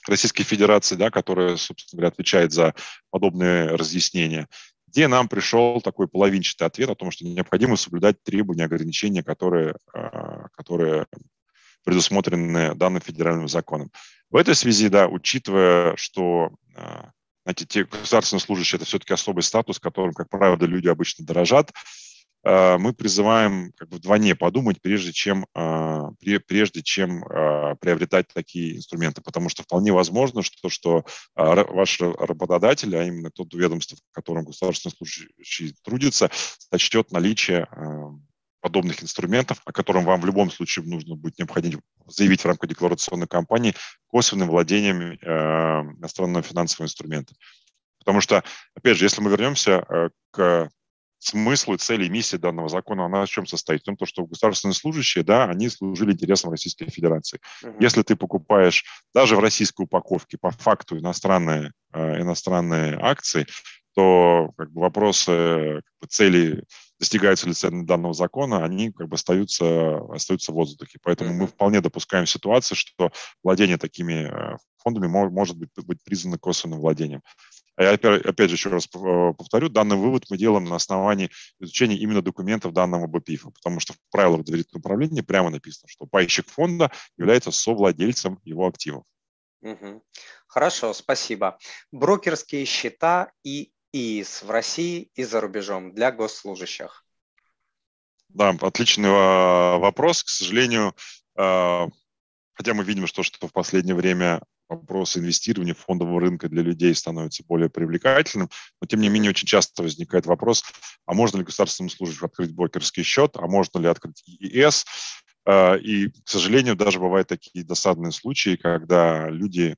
Российской Федерации, да, которая, собственно говоря, отвечает за подобные разъяснения, где нам пришел такой половинчатый ответ о том, что необходимо соблюдать требования, ограничения, которые, которые предусмотрены данным федеральным законом. В этой связи, да, учитывая, что знаете, те государственные служащие – это все-таки особый статус, которым, как правило, люди обычно дорожат, Э, мы призываем как бы вдвойне подумать, прежде чем, э, прежде чем э, приобретать такие инструменты, потому что вполне возможно, что, что ваш работодатель, а именно тот ведомство, в котором государственный служащий трудится, сочтет наличие подобных инструментов, о котором вам в любом случае нужно будет необходимо заявить в рамках декларационной кампании косвенным владением иностранного финансового инструмента. Потому что, опять же, если мы вернемся к смысл и цели и миссия данного закона, она в чем состоит? В том, что государственные служащие, да, они служили интересам Российской Федерации. Uh-huh. Если ты покупаешь даже в российской упаковке по факту иностранные, э, иностранные акции, то как бы, вопросы как бы, цели, достигаются ли цели данного закона, они как бы остаются, остаются в воздухе. Поэтому мы вполне допускаем ситуацию, что владение такими э, фондами может быть, быть признано косвенным владением. А я опять, опять же еще раз э, повторю, данный вывод мы делаем на основании изучения именно документов данного БПИФа, потому что в правилах доверительного управления прямо написано, что пайщик фонда является совладельцем его активов.
Угу. Хорошо, спасибо. Брокерские счета и ИИС в России и за рубежом для госслужащих.
Да, отличный а, вопрос. К сожалению, а, хотя мы видим, что, что в последнее время вопрос инвестирования фондового рынка для людей становится более привлекательным, но тем не менее очень часто возникает вопрос, а можно ли государственному служащему открыть брокерский счет, а можно ли открыть Э, и, к сожалению, даже бывают такие досадные случаи, когда люди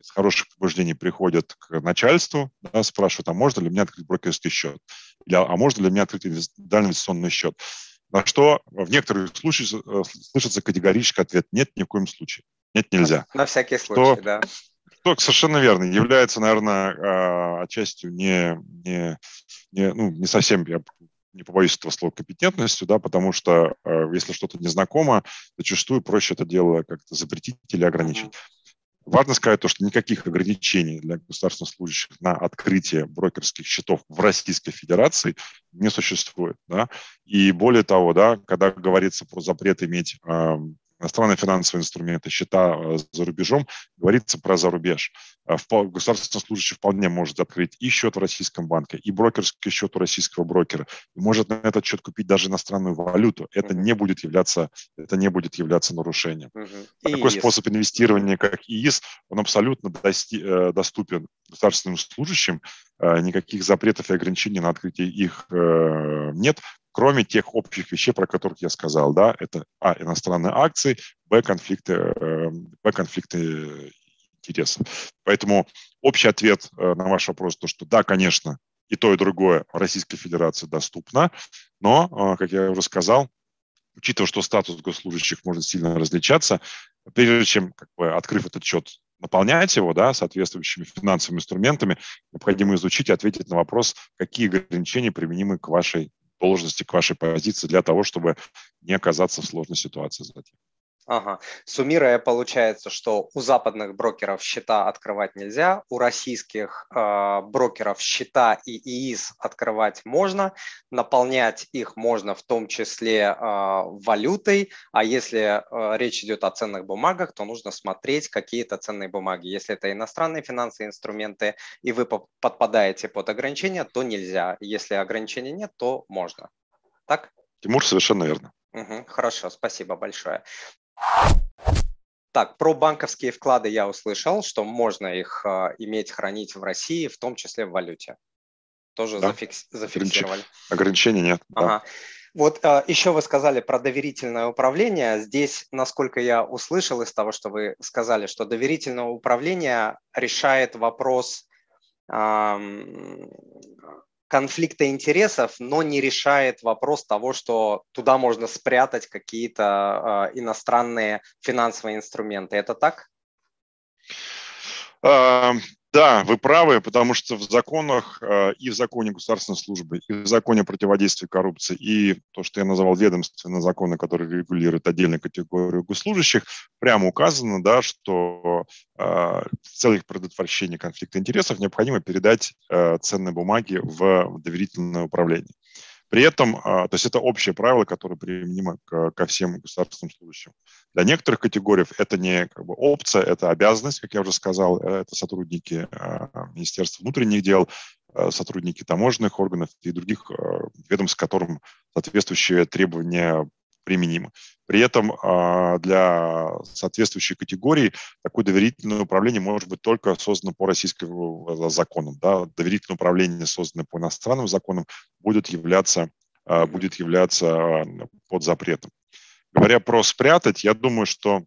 из хороших побуждений приходят к начальству, да, спрашивают, а можно ли мне открыть брокерский счет? Или, а можно ли мне открыть индивидуальный инвестиционный счет? На что в некоторых случаях слышится категорический ответ «нет, ни в коем случае». Нет, нельзя.
На всякий случай, что, да.
Что совершенно верно. Является, наверное, а, отчасти не, не, не, ну, не совсем, я не побоюсь этого слова, компетентностью, да, потому что э, если что-то незнакомо, зачастую проще это дело как-то запретить или ограничить. Важно сказать то, что никаких ограничений для государственных служащих на открытие брокерских счетов в Российской Федерации не существует. Да? И более того, да, когда говорится про запрет иметь э, иностранные финансовые инструменты, счета э, за рубежом, говорится про зарубеж. А государственный служащий вполне может открыть и счет в российском банке, и брокерский счет у российского брокера, и может на этот счет купить даже иностранную валюту. Это не будет являться, это не будет являться нарушением. Uh-huh. Такой способ инвестирования, как ИИС, он абсолютно дости, э, доступен государственным служащим. Э, никаких запретов и ограничений на открытие их нет кроме тех общих вещей, про которых я сказал, да, это, а, иностранные акции, б, конфликты, э, б, конфликты интересов. Поэтому общий ответ э, на ваш вопрос, то, что да, конечно, и то, и другое Российской Федерации доступно, но, э, как я уже сказал, учитывая, что статус госслужащих может сильно различаться, прежде чем, как бы, открыв этот счет, наполнять его да, соответствующими финансовыми инструментами, необходимо изучить и ответить на вопрос, какие ограничения применимы к вашей должности, к вашей позиции для того, чтобы не оказаться в сложной ситуации затем.
Ага. Суммируя, получается, что у западных брокеров счета открывать нельзя, у российских э, брокеров счета и ИИС открывать можно, наполнять их можно в том числе э, валютой, а если э, речь идет о ценных бумагах, то нужно смотреть какие-то ценные бумаги. Если это иностранные финансовые инструменты, и вы подпадаете под ограничения, то нельзя. Если ограничений нет, то можно. Так?
Тимур, совершенно верно.
Угу, хорошо, спасибо большое. Так, про банковские вклады я услышал, что можно их э, иметь, хранить в России, в том числе в валюте. Тоже да. зафикс, зафиксировали.
Ограничений нет.
Ага. Да. Вот э, еще вы сказали про доверительное управление. Здесь, насколько я услышал из того, что вы сказали, что доверительное управление решает вопрос э, конфликта интересов, но не решает вопрос того, что туда можно спрятать какие-то э, иностранные финансовые инструменты. Это так?
Да, вы правы, потому что в законах э, и в законе государственной службы, и в законе противодействия коррупции, и то, что я назвал ведомственные законы, которые регулируют отдельную категорию госслужащих, прямо указано, да, что э, в целях предотвращения конфликта интересов необходимо передать э, ценные бумаги в доверительное управление. При этом, а, то есть это общее правило, которое применимо ко всем государственным служащим. Для некоторых категорий это не как бы опция, это обязанность, как я уже сказал, это сотрудники а, Министерства внутренних дел, а, сотрудники таможенных органов и других ведомств, которым соответствующие требования применимы. При этом а, для соответствующей категории такое доверительное управление может быть только создано по российским э, законам. Да? Доверительное управление, созданное по иностранным законам, будет являться, а, будет являться под запретом. Говоря про спрятать, я думаю, что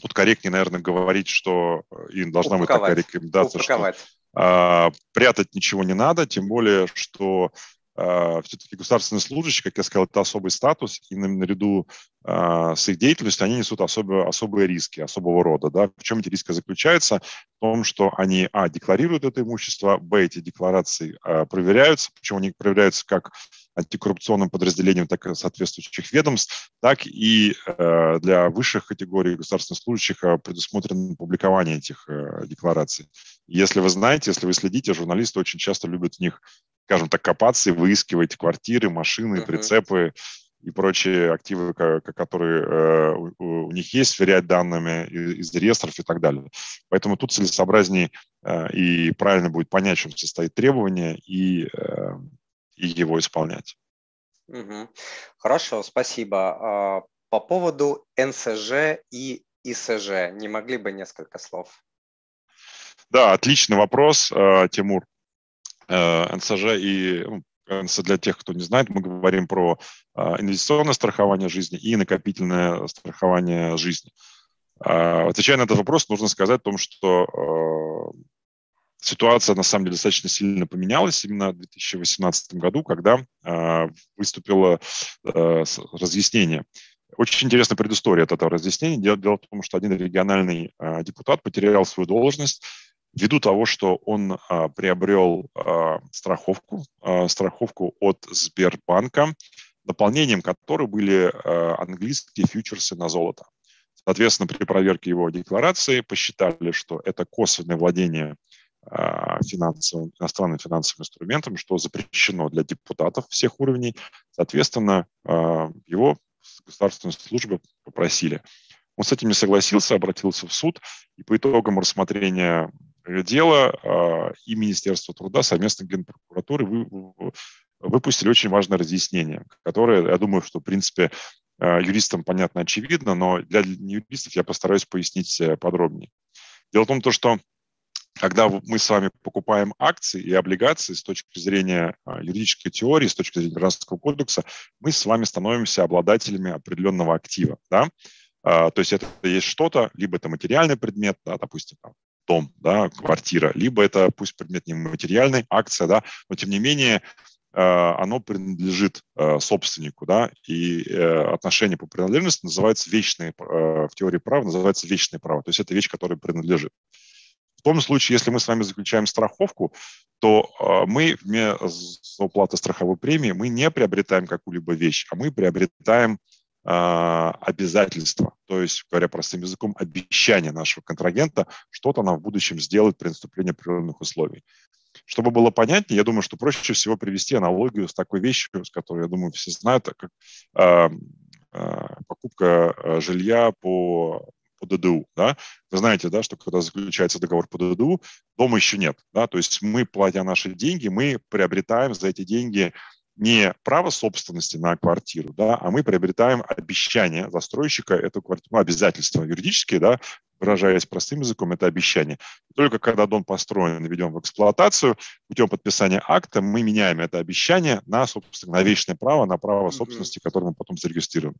тут корректнее, наверное, говорить, что э, и должна Упаковать. быть такая рекомендация, Упаковать. что а, прятать ничего не надо, тем более, что а, все-таки государственные служащие, как я сказал, это особый статус, и наряду а, с их деятельностью они несут особые, особые риски, особого рода. Да? В чем эти риски заключаются? В том, что они, а, декларируют это имущество, б, эти декларации а, проверяются, причем они проверяются как антикоррупционным подразделением так и соответствующих ведомств, так и э, для высших категорий государственных служащих предусмотрено публикование этих э, деклараций. Если вы знаете, если вы следите, журналисты очень часто любят в них скажем так, копаться и выискивать квартиры, машины, uh-huh. прицепы и прочие активы, которые э, у них есть, сверять данными из реестров и так далее. Поэтому тут целесообразнее э, и правильно будет понять, в чем состоит требование и, э, и его исполнять.
Угу. Хорошо, спасибо. А, по поводу НСЖ и ИСЖ, не могли бы несколько слов?
Да, отличный вопрос, Тимур. Э, НСЖ и ну, для тех, кто не знает, мы говорим про инвестиционное страхование жизни и накопительное страхование жизни. Отвечая на этот вопрос, нужно сказать о том, что ситуация на самом деле достаточно сильно поменялась именно в 2018 году, когда выступило разъяснение. Очень интересная предыстория от этого разъяснения. Дело в том, что один региональный депутат потерял свою должность ввиду того, что он а, приобрел а, страховку, а, страховку от Сбербанка, дополнением которой были а, английские фьючерсы на золото. Соответственно, при проверке его декларации посчитали, что это косвенное владение а, финансовым, иностранным финансовым инструментом, что запрещено для депутатов всех уровней. Соответственно, а, его государственные службы попросили. Он с этим не согласился, обратился в суд, и по итогам рассмотрения дела а, и Министерство труда совместно с Генпрокуратурой выпустили очень важное разъяснение, которое, я думаю, что, в принципе, а, юристам понятно, очевидно, но для юристов я постараюсь пояснить э, подробнее. Дело в том, что когда мы с вами покупаем акции и облигации с точки зрения а, юридической теории, с точки зрения Гражданского кодекса, мы с вами становимся обладателями определенного актива. Да? То есть это есть что-то, либо это материальный предмет, да, допустим, там, дом, да, квартира, либо это пусть предмет не материальный, акция, да, но тем не менее э, оно принадлежит э, собственнику, да, и э, отношение по принадлежности называется вечное, в теории права называется вечное право, то есть это вещь, которая принадлежит. В том случае, если мы с вами заключаем страховку, то мы вместо уплаты страховой премии мы не приобретаем какую-либо вещь, а мы приобретаем обязательства, то есть, говоря простым языком, обещание нашего контрагента что-то нам в будущем сделать при наступлении определенных условий. Чтобы было понятнее, я думаю, что проще всего привести аналогию с такой вещью, с которой, я думаю, все знают, как э, э, покупка жилья по, по ДДУ. Да? Вы знаете, да, что когда заключается договор по ДДУ, дома еще нет. Да? То есть мы, платя наши деньги, мы приобретаем за эти деньги не право собственности на квартиру, да, а мы приобретаем обещание застройщика эту квартиру, ну, обязательства юридические, да, выражаясь простым языком, это обещание. только когда дом построен и ведем в эксплуатацию, путем подписания акта мы меняем это обещание на, собственно, на вечное право, на право собственности, которое мы потом зарегистрируем.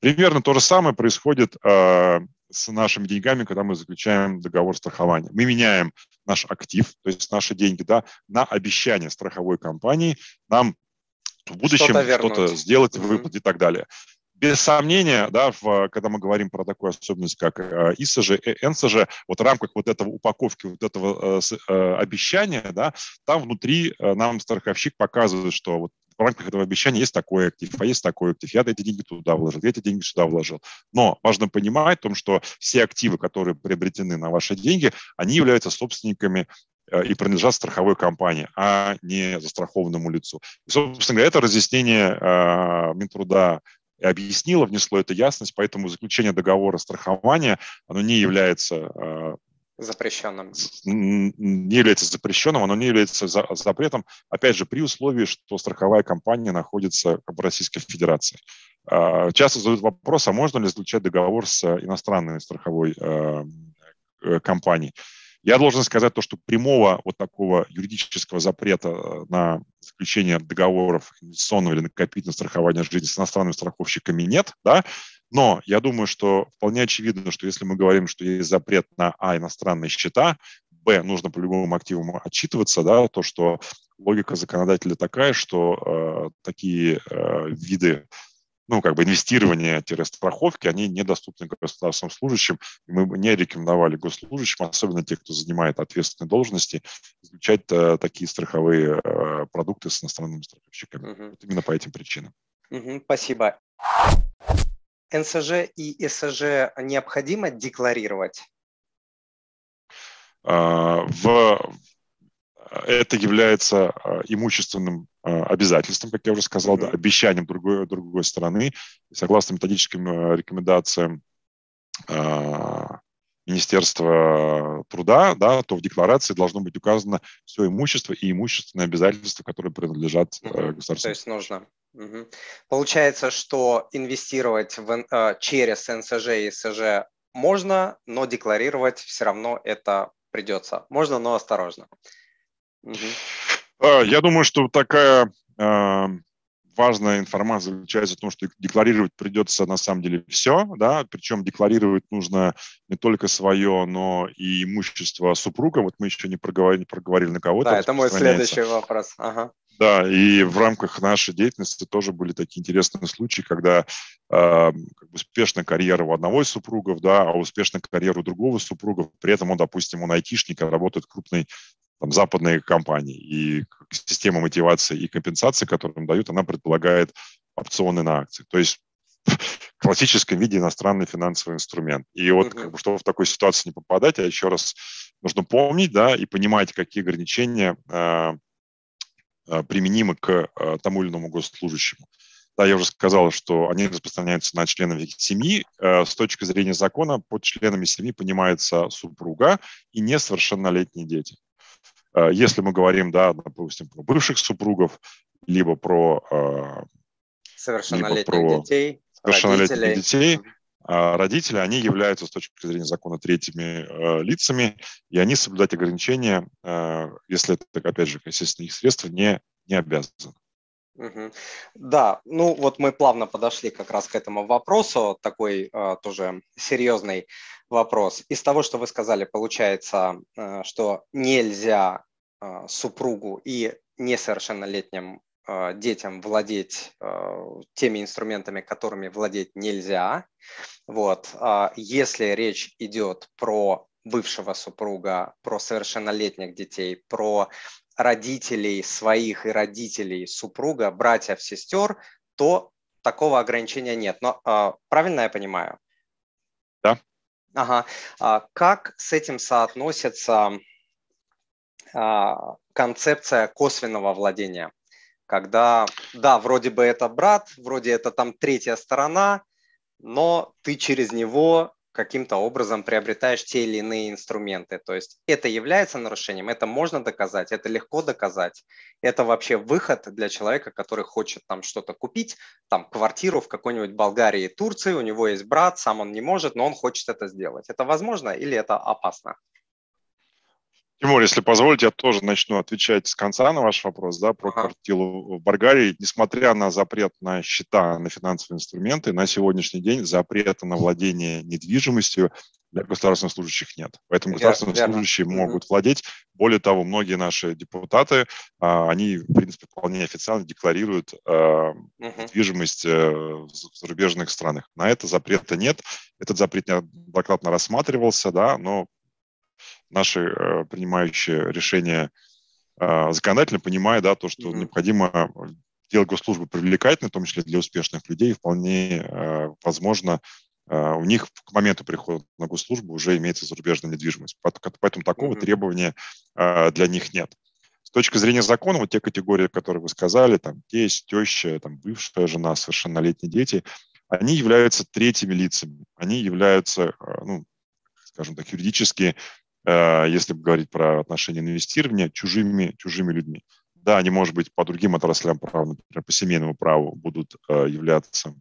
Примерно то же самое происходит э, с нашими деньгами, когда мы заключаем договор страхования. Мы меняем наш актив, то есть наши деньги, да, на обещание страховой компании нам в будущем что-то, что сделать, выплатить и так далее. Без сомнения, да, в, когда мы говорим про такую особенность, как э, ИСЖ, э, НСЖ, вот в рамках вот этого упаковки, вот этого э, э, обещания, да, там внутри э, нам страховщик показывает, что вот в рамках этого обещания есть такой актив, а есть такой актив. Я эти деньги туда вложил, я эти деньги сюда вложил. Но важно понимать о том, что все активы, которые приобретены на ваши деньги, они являются собственниками и принадлежат страховой компании, а не застрахованному лицу. И, собственно говоря, это разъяснение э, Минтруда объяснило, внесло эту ясность, поэтому заключение договора страхования, оно не является э,
запрещенным.
Не является запрещенным, оно не является за, запретом, опять же, при условии, что страховая компания находится в Российской Федерации. Э, часто задают вопрос, а можно ли заключать договор с иностранной страховой э, э компанией? Я должен сказать то, что прямого вот такого юридического запрета э, на заключение договоров инвестиционного или накопительного страхования жизни с иностранными страховщиками нет, да, но я думаю, что вполне очевидно, что если мы говорим, что есть запрет на А, иностранные счета, Б, нужно по любому активам отчитываться, да, то, что логика законодателя такая, что э, такие э, виды ну, как бы инвестирование-страховки, они недоступны государственным служащим. И мы не рекомендовали госслужащим, особенно тех, кто занимает ответственные должности, изучать э, такие страховые э, продукты с иностранными страховщиками. Угу. Вот именно по этим причинам.
Угу, спасибо. НСЖ и СЖ необходимо декларировать?
А, в это является а, имущественным а, обязательством, как я уже сказал, да, обещанием другой, другой стороны. И согласно методическим а, рекомендациям Министерства труда, да, то в декларации должно быть указано все имущество и имущественные обязательства, которые принадлежат
угу. государству. То есть нужно. Угу. Получается, что инвестировать в, через НСЖ и СЖ можно, но декларировать все равно это придется. Можно, но осторожно.
Я думаю, что такая важная информация заключается в том, что декларировать придется на самом деле все, да, причем декларировать нужно не только свое, но и имущество супруга. Вот мы еще не проговорили, не проговорили на кого-то.
Да, это мой следующий вопрос. Ага.
Да, и в рамках нашей деятельности тоже были такие интересные случаи, когда э, как бы успешная карьера у одного из супругов, да, а успешная карьера у другого супруга, при этом он, допустим, он айтишник, а работает в крупной там, западные компании. И система мотивации и компенсации, которую им дают, она предполагает опционы на акции. То есть *laughs* в классическом виде иностранный финансовый инструмент. И вот как бы, чтобы в такой ситуации не попадать, а еще раз нужно помнить, да, и понимать, какие ограничения э, э, применимы к э, тому или иному госслужащему. Да, я уже сказал, что они распространяются на членов семьи. Э, с точки зрения закона под членами семьи понимается супруга и несовершеннолетние дети. Э, если мы говорим, да, допустим, про бывших супругов, либо про
э, совершеннолетних либо про детей,
совершеннолетних родителей. детей, а родители, они являются с точки зрения закона третьими э, лицами, и они соблюдать ограничения, э, если это, опять же, естественно, их средства, не, не обязаны.
Угу. Да, ну вот мы плавно подошли как раз к этому вопросу, такой э, тоже серьезный вопрос. Из того, что вы сказали, получается, э, что нельзя э, супругу и несовершеннолетним э, детям владеть теми инструментами, которыми владеть нельзя. Вот. Э, если речь идет про бывшего супруга, про совершеннолетних детей, про родителей своих и родителей супруга, братьев, сестер, то такого ограничения нет. Но правильно я понимаю?
Да.
Ага. А как с этим соотносится э, концепция косвенного владения? Когда, да, вроде бы это брат, вроде это там третья сторона, но ты через него каким-то образом приобретаешь те или иные инструменты. То есть это является нарушением, это можно доказать, это легко доказать. Это вообще выход для человека, который хочет там что-то купить, там квартиру в какой-нибудь Болгарии, Турции, у него есть брат, сам он не может, но он хочет это сделать. Это возможно или это опасно?
Тимур, если позволите, я тоже начну отвечать с конца на ваш вопрос да, про ага. квартиру в Болгарии. Несмотря на запрет на счета, на финансовые инструменты, на сегодняшний день запрета на владение недвижимостью для государственных служащих нет. Поэтому государственные Верно. служащие могут владеть. Более того, многие наши депутаты, а, они, в принципе, вполне официально декларируют а, недвижимость э, в зарубежных странах. На это запрета нет. Этот запрет неоднократно рассматривался, да, но наши э, принимающие решения э, законодательно, понимая, да, то, что mm-hmm. необходимо делать госслужбу привлекательной, в том числе для успешных людей, вполне э, возможно, э, у них к моменту прихода на госслужбу уже имеется зарубежная недвижимость. Поэтому такого mm-hmm. требования э, для них нет. С точки зрения закона, вот те категории, которые вы сказали, там, тесть, теща, там, бывшая жена, совершеннолетние дети, они являются третьими лицами. Они являются, э, ну, скажем так, юридически Э, если говорить про отношения инвестирования, чужими, чужими людьми. Да, они, может быть, по другим отраслям права, например, по семейному праву будут э, являться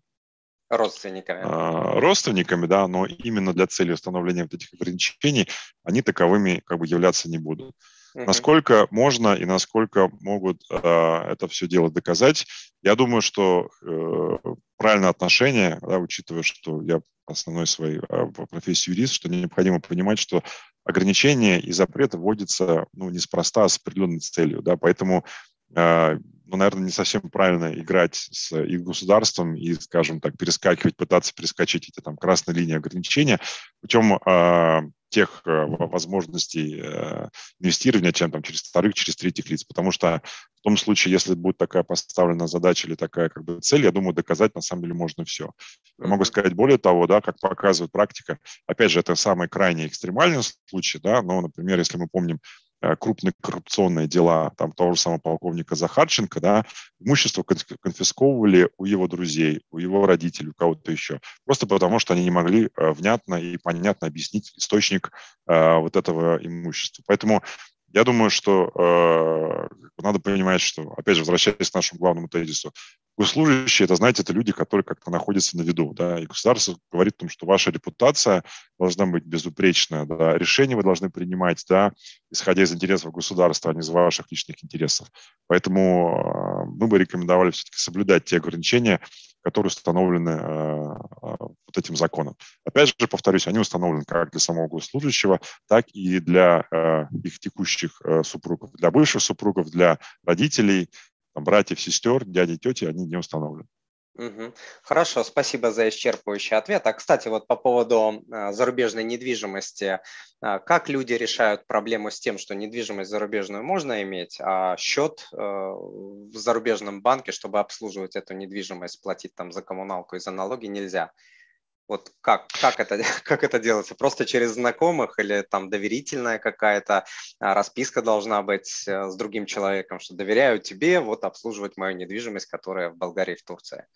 родственниками.
Э, родственниками, да, но именно для цели установления вот этих ограничений они таковыми как бы являться не будут. Угу. Насколько можно и насколько могут э, это все дело доказать, я думаю, что э, правильное отношение, да, учитывая, что я основной своей э, профессии юрист, что необходимо понимать, что ограничения и запреты вводятся ну, неспроста, а с определенной целью. Да, поэтому э, ну, наверное, не совсем правильно играть с и государством и, скажем так, перескакивать, пытаться перескочить эти там красные линии ограничения путем э, тех э, возможностей э, инвестирования, чем там через вторых, через третьих лиц. Потому что в том случае, если будет такая поставлена задача или такая как бы цель, я думаю, доказать на самом деле можно все. Я могу сказать более того, да, как показывает практика, опять же, это самый крайний экстремальный случай, да, но, например, если мы помним крупные коррупционные дела там, того же самого полковника Захарченко, да, имущество конфисковывали у его друзей, у его родителей, у кого-то еще, просто потому что они не могли э, внятно и понятно объяснить источник э, вот этого имущества. Поэтому я думаю, что э, надо понимать, что, опять же, возвращаясь к нашему главному тезису, Госслужащие, это, знаете, это люди, которые как-то находятся на виду, да, и государство говорит о том, что ваша репутация должна быть безупречная, да, решения вы должны принимать, да, исходя из интересов государства, а не из ваших личных интересов. Поэтому э, мы бы рекомендовали все-таки соблюдать те ограничения, которые установлены э, вот этим законом. Опять же, повторюсь, они установлены как для самого госслужащего, так и для э, их текущих э, супругов, для бывших супругов, для родителей, там, братьев, сестер, дяди, тети, они не установлены.
Хорошо, спасибо за исчерпывающий ответ. А, кстати, вот по поводу э, зарубежной недвижимости, э, как люди решают проблему с тем, что недвижимость зарубежную можно иметь, а счет э, в зарубежном банке, чтобы обслуживать эту недвижимость, платить там за коммуналку и за налоги нельзя? Вот как, как, это, *laughs* как это делается? Просто через знакомых или там доверительная какая-то а, расписка должна быть э, с другим человеком, что доверяю тебе вот обслуживать мою недвижимость, которая в Болгарии, в Турции?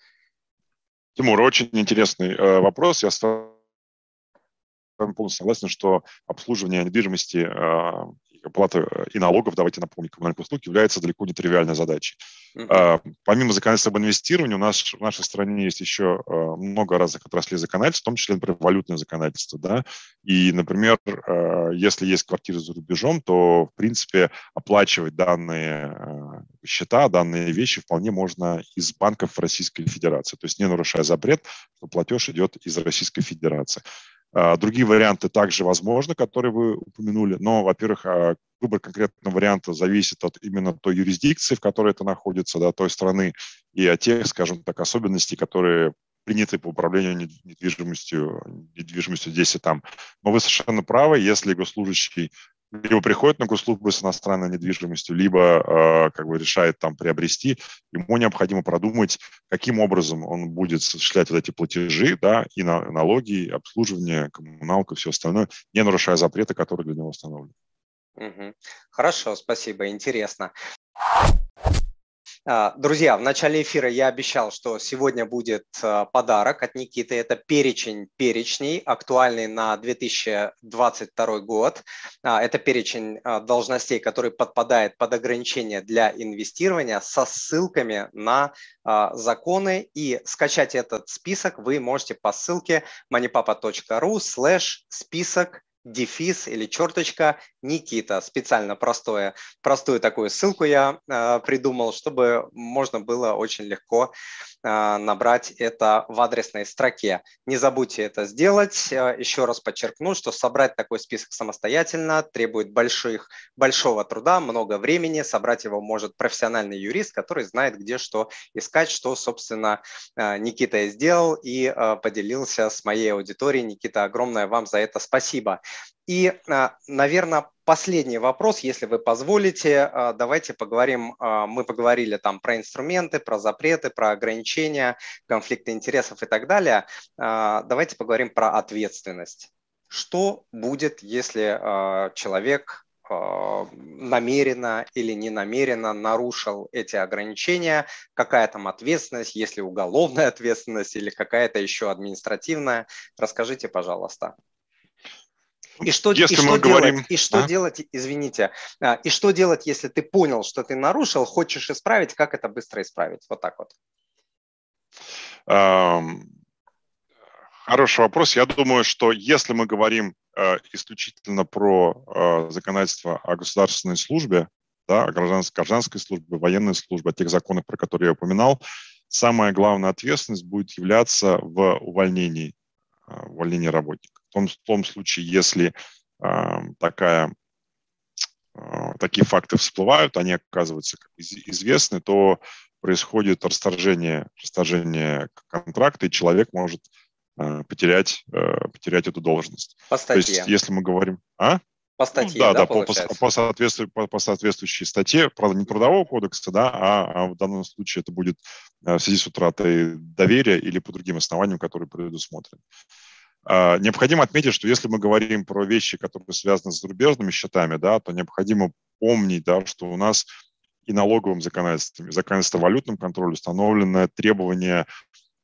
Тимур, очень интересный э, вопрос. Я с вами полностью согласен, что обслуживание недвижимости э, оплата э, и налогов, давайте напомним, коммунальных услуг, является далеко не тривиальной задачей. Uh-huh. Помимо законодательства об инвестировании, у нас в нашей стране есть еще э, много разных отраслей законодательства, в том числе, например, валютное законодательство. Да? И, например, э, если есть квартиры за рубежом, то, в принципе, оплачивать данные счета, данные вещи вполне можно из банков Российской Федерации. То есть не нарушая запрет, что платеж идет из Российской Федерации. А, другие варианты также возможны, которые вы упомянули, но, во-первых, а, выбор конкретного варианта зависит от именно той юрисдикции, в которой это находится, да, той страны, и от тех, скажем так, особенностей, которые приняты по управлению недвижимостью, недвижимостью здесь и там. Но вы совершенно правы, если госслужащий либо приходит на госслужбу с иностранной недвижимостью, либо э, как бы решает там приобрести, ему необходимо продумать, каким образом он будет осуществлять вот эти платежи, да, и на, налоги, и обслуживание, коммуналка, все остальное, не нарушая запреты, которые для него установлены.
Хорошо, спасибо, интересно. А, друзья, в начале эфира я обещал, что сегодня будет а, подарок от Никиты. Это перечень перечней, актуальный на 2022 год. А, это перечень должностей, который подпадает под ограничения для инвестирования со ссылками на законы. И скачать этот список вы можете по ссылке moneypapa.ru slash список дефис или черточка Никита. Специально простое, простую такую ссылку я э, придумал, чтобы можно было очень легко э, набрать это в адресной строке. Не забудьте это сделать. Э, еще раз подчеркну, что собрать такой список самостоятельно требует больших, большого труда, много времени. Собрать его может профессиональный юрист, который знает, где что искать, что, собственно, э, Никита и сделал и э, поделился с моей аудиторией. Никита, огромное вам за это спасибо. И, а, наверное, последний вопрос, если вы позволите, а, давайте поговорим, а, мы поговорили там про инструменты, про запреты, про ограничения, конфликты интересов и так далее. Давайте поговорим про ответственность. Что будет, если человек намеренно или не намеренно нарушил эти ограничения, какая там ответственность, если уголовная *laughs* ответственность или какая-то еще административная. Расскажите, пожалуйста. И что, если и что мы делать, говорим... И что а? делать, извините, а, и что делать, если ты понял, что ты нарушил, хочешь исправить, как это быстро исправить? Вот так вот.
Хороший вопрос. Я думаю, что если мы говорим э, исключительно про э, законодательство о государственной службе, да, о гражданской, гражданской службе, военной службе, о тех законах, про которые я упоминал, самая главная ответственность будет являться в увольнении, э, увольнении работника том, в том случае, если э, такая, э, такие факты всплывают, они оказываются как из, известны, то происходит расторжение, расторжение контракта, и человек может э, потерять, э, потерять эту должность.
По статье. То есть,
если мы говорим... А?
По статье, ну, да, да,
по, по, по, соответствию, по, по соответствующей статье, правда, не трудового кодекса, да, а, а в данном случае это будет э, в связи с утратой доверия или по другим основаниям, которые предусмотрены. А, необходимо отметить, что если мы говорим про вещи, которые связаны с зарубежными счетами, да, то необходимо помнить, да, что у нас и налоговым законодательством, и законодательством валютным контролем установлены требования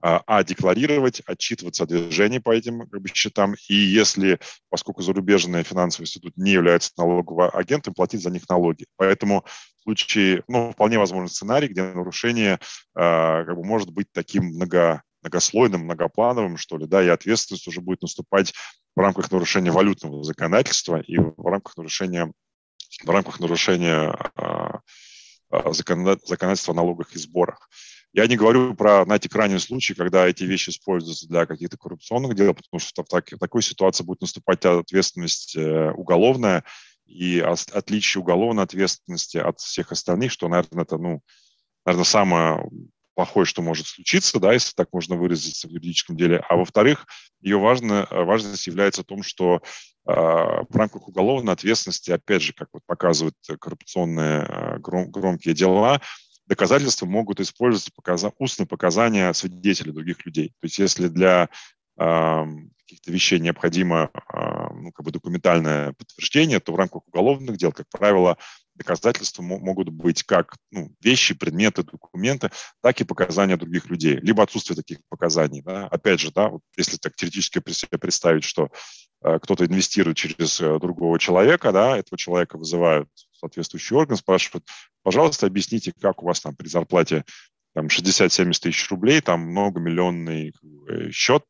а, а, декларировать, отчитываться о движении по этим как бы, счетам, и если, поскольку зарубежный финансовый институт не является налоговым агентом, платить за них налоги. Поэтому в случае, ну, вполне возможный сценарий, где нарушение а, как бы, может быть таким много, многослойным, многоплановым, что ли, да, и ответственность уже будет наступать в рамках нарушения валютного законодательства и в рамках нарушения, в рамках нарушения а, законодательства о налогах и сборах. Я не говорю про, знаете, крайний случай, когда эти вещи используются для каких-то коррупционных дел, потому что в, так, в такой ситуации будет наступать ответственность э, уголовная и отличие уголовной ответственности от всех остальных, что, наверное, это, ну, наверное, самое плохое, что может случиться, да, если так можно выразиться в юридическом деле. А во-вторых, ее важно, важность является в том, что э, в рамках уголовной ответственности, опять же, как вот показывают коррупционные э, гром, громкие дела, доказательства могут использоваться показа- устные показания свидетелей других людей. То есть если для э, каких-то вещей необходимо э, ну, как бы документальное подтверждение, то в рамках уголовных дел, как правило, доказательства могут быть как ну, вещи, предметы, документы, так и показания других людей, либо отсутствие таких показаний. Да. Опять же, да, вот если так теоретически представить, что э, кто-то инвестирует через э, другого человека, да, этого человека вызывают соответствующий орган, спрашивают, пожалуйста, объясните, как у вас там при зарплате там 60-70 тысяч рублей, там многомиллионный э, счет,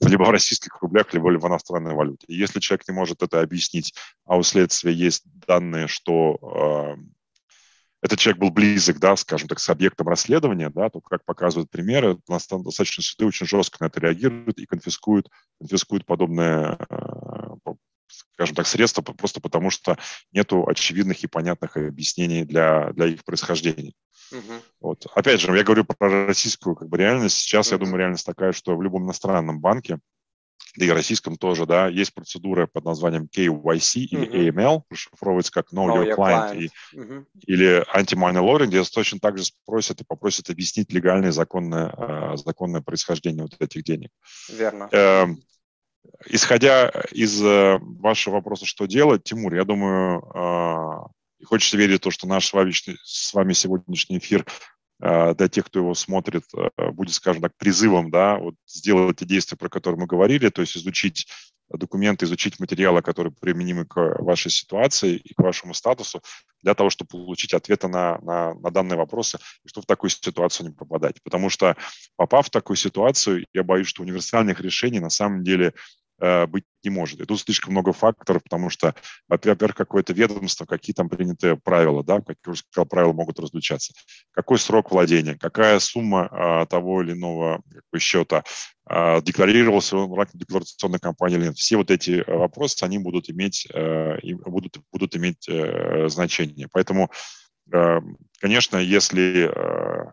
либо в российских рублях, либо в иностранной валюте. И если человек не может это объяснить, а у следствия есть данные, что э, этот человек был близок, да, скажем так, с объектом расследования, да, то, как показывают примеры, достаточно суды очень жестко на это реагируют и конфискуют, конфискуют подобные э, скажем так, средства просто потому, что нету очевидных и понятных объяснений для, для их происхождения. Угу. Вот. Опять же, я говорю про российскую как бы, реальность. Сейчас, я думаю, реальность такая, что в любом иностранном банке, да и российском тоже, да, есть процедура под названием KYC или AML, расшифровывается как Know, Know Your, Client, client. И, uh или Anti-Money Laundering, где точно так же спросят и попросят объяснить легальное законное, э, законное происхождение вот этих денег.
Верно. Э,
исходя из э, вашего вопроса, что делать, Тимур, я думаю, э, и хочется верить в то, что наш с вами, сегодняшний эфир э, для тех, кто его смотрит, будет, скажем так, призывом, да, вот сделать те действия, про которые мы говорили, то есть изучить документы, изучить материалы, которые применимы к вашей ситуации и к вашему статусу, для того, чтобы получить ответы на, на, на данные вопросы, и чтобы в такую ситуацию не попадать. Потому что, попав в такую ситуацию, я боюсь, что универсальных решений на самом деле Э, быть не может. И тут слишком много факторов, потому что, во-первых, какое-то ведомство, какие там приняты правила, да, как я уже сказал, правила могут различаться. Какой срок владения, какая сумма а, того или иного счета а, декларировался в рамках декларационной кампании или нет. Все вот эти вопросы, они будут иметь, а, будут, будут иметь а, значение. Поэтому, а, конечно, если а,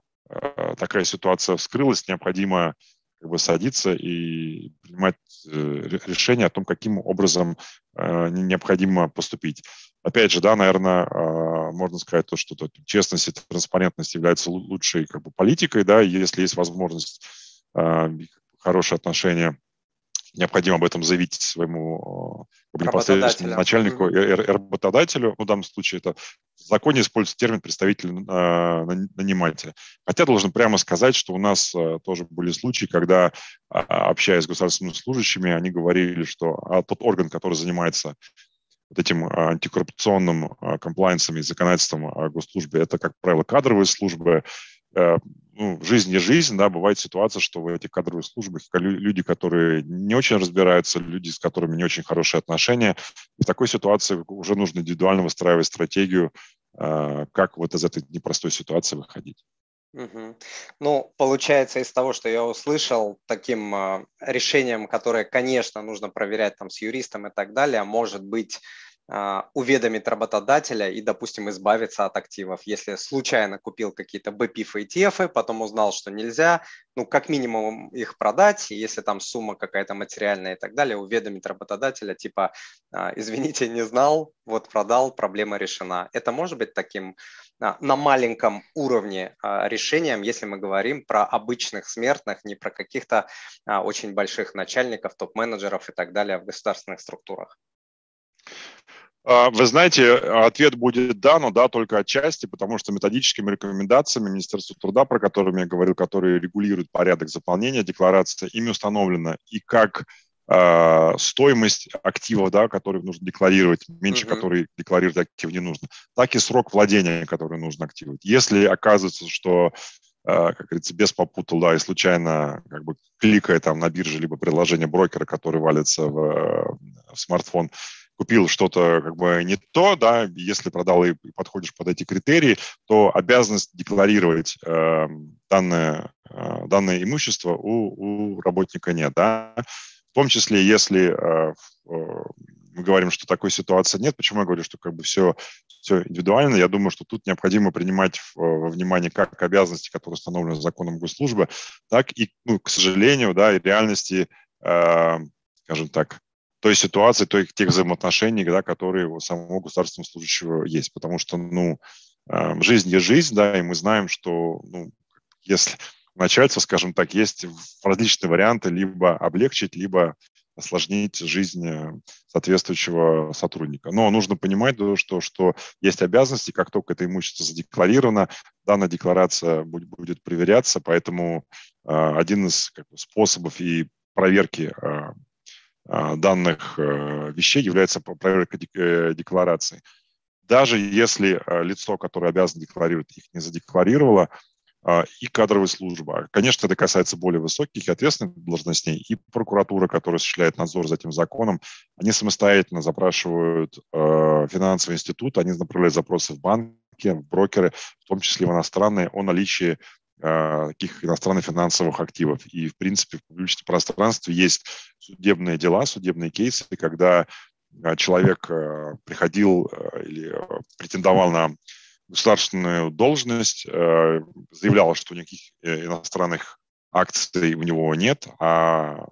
такая ситуация вскрылась, необходимо как бы садиться и принимать э, решение о том, каким образом э, необходимо поступить. Опять же, да, наверное, э, можно сказать то, что честность и транспарентность являются лучшей как бы, политикой, да, если есть возможность хорошие отношения необходимо об этом заявить своему бы, непосредственному начальнику и работодателю. Ну, в данном случае это в законе используется термин представитель э, нанимателя. Хотя должен прямо сказать, что у нас э, тоже были случаи, когда, э, общаясь с государственными служащими, они говорили, что а тот орган, который занимается вот этим антикоррупционным комплайенсом и законодательством о госслужбе, это, как правило, кадровые службы, Э, ну, жизнь не жизнь, да, бывает ситуация, что в этих кадровых службах люди, которые не очень разбираются, люди, с которыми не очень хорошие отношения. В такой ситуации уже нужно индивидуально выстраивать стратегию, э, как вот из этой непростой ситуации выходить.
Угу. Ну, получается, из того, что я услышал, таким э, решением, которое, конечно, нужно проверять там с юристом и так далее, может быть а, уведомить работодателя и, допустим, избавиться от активов. Если случайно купил какие-то BPIF и ETF, потом узнал, что нельзя, ну, как минимум их продать, если там сумма какая-то материальная и так далее, уведомить работодателя, типа, а, извините, не знал, вот продал, проблема решена. Это может быть таким а, на маленьком уровне решением, если мы говорим про обычных смертных, не про каких-то очень больших начальников, топ-менеджеров и так далее в государственных структурах.
А, вы знаете, ответ будет да, но да только отчасти, потому что методическими рекомендациями Министерства труда, про которые я говорил, которые регулируют порядок заполнения декларации, ими установлено и как э, стоимость активов, да, которые нужно декларировать, меньше mm-hmm. которые декларировать актив не нужно, так и срок владения, который нужно активировать. Если оказывается, что э, как говорится, без попутал, да, и случайно как бы кликая там на бирже либо приложение брокера, который валится в, в смартфон, купил что-то как бы не то, да, если продал и подходишь под эти критерии, то обязанность декларировать э, данное, э, данное имущество у, у работника нет, да. В том числе, если э, э, мы говорим, что такой ситуации нет, почему я говорю, что как бы все, все индивидуально, я думаю, что тут необходимо принимать во внимание как обязанности, которые установлены законом госслужбы, так и, ну, к сожалению, да, и реальности, э, скажем так, той ситуации, той, тех взаимоотношений, да, которые у самого государственного служащего есть. Потому что, ну, эм, жизнь есть жизнь, да, и мы знаем, что, ну, если начальство, скажем так, есть различные варианты либо облегчить, либо осложнить жизнь э, соответствующего сотрудника. Но нужно понимать, что, что есть обязанности, как только это имущество задекларировано, данная декларация будет, будет проверяться, поэтому э, один из как способов и проверки э, данных э, вещей является проверка э, декларации. Даже если э, лицо, которое обязано декларировать, их не задекларировало, а, и кадровая служба. Конечно, это касается более высоких и ответственных должностей, и прокуратура, которая осуществляет надзор за этим законом, они самостоятельно запрашивают финансовый институт, они направляют запросы в банки, в брокеры, в том числе в иностранные, о наличии Э, таких иностранных финансовых активов. И, в принципе, в публичном пространстве есть судебные дела, судебные кейсы, когда э, человек э, приходил или претендовал на государственную должность, заявлял, что никаких иностранных акций у него нет, а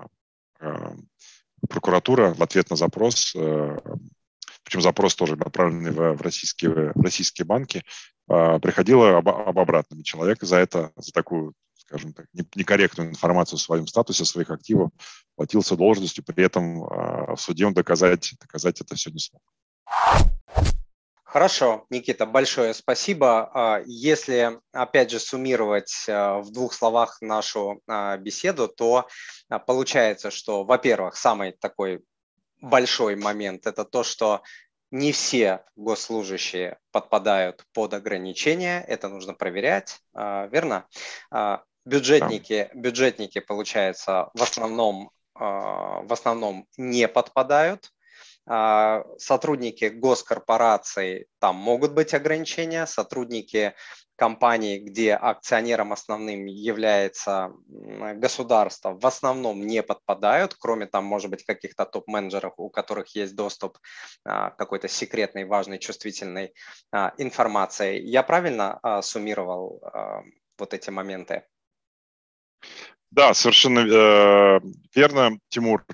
прокуратура в ответ на запрос, причем запрос тоже направленный в российские, в российские банки, а, приходило об, об обратном. И человек за это, за такую, скажем так, некорректную информацию о своем статусе, о своих активах платился должностью, при этом а, в суде он доказать, доказать это все не смог.
Хорошо, Никита, большое спасибо. А, если, опять же, суммировать в двух словах нашу беседу, то получается, что, во-первых, самый такой большой момент – это то, что не все госслужащие подпадают под ограничения, это нужно проверять, а, верно? А, бюджетники, бюджетники, получается, в основном, а, в основном не подпадают. Сотрудники госкорпораций, там могут быть ограничения, сотрудники компаний, где акционером основным является государство, в основном не подпадают, кроме там, может быть, каких-то топ-менеджеров, у которых есть доступ а, к какой-то секретной, важной, чувствительной а, информации. Я правильно а, суммировал вот эти моменты?
Да, совершенно э, верно, Тимур.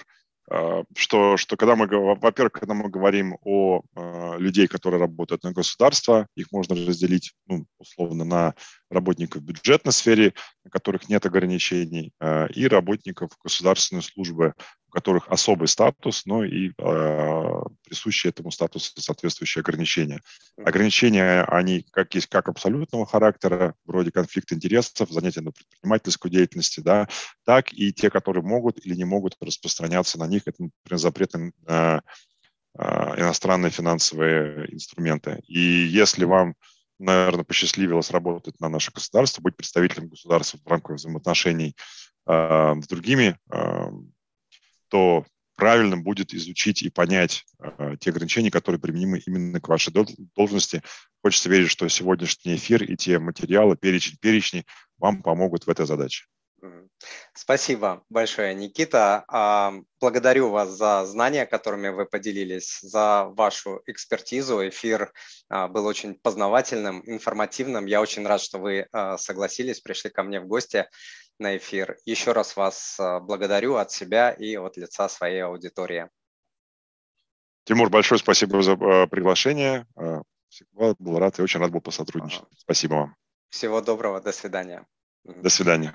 А, что, что когда мы, во-первых, когда мы говорим о э, людей, которые работают на государство, их можно разделить, ну, условно, на работников бюджетной сфере, на которых нет ограничений, э, и работников государственной службы, у которых особый статус, но и э, присущие этому статусу соответствующие ограничения. Ограничения, они как есть как абсолютного характера, вроде конфликт интересов, занятия на предпринимательской деятельности, да, так и те, которые могут или не могут распространяться на них. Это, например, запрет на э, э, иностранные финансовые инструменты. И если вам наверное, посчастливилось работать на наше государство, быть представителем государства в рамках взаимоотношений э, с другими э, то правильным будет изучить и понять э, те ограничения, которые применимы именно к вашей должности. Хочется верить, что сегодняшний эфир и те материалы, перечень перечней вам помогут в этой задаче.
Спасибо большое, Никита. Благодарю вас за знания, которыми вы поделились, за вашу экспертизу. Эфир а, был очень познавательным, информативным. Я очень рад, что вы а, согласились, пришли ко мне в гости на эфир. Еще раз вас а, благодарю от себя и от лица своей аудитории.
Тимур, большое спасибо за а, приглашение. А, всегда был рад и очень рад был посотрудничать. Спасибо вам.
Всего доброго, до свидания.
До свидания.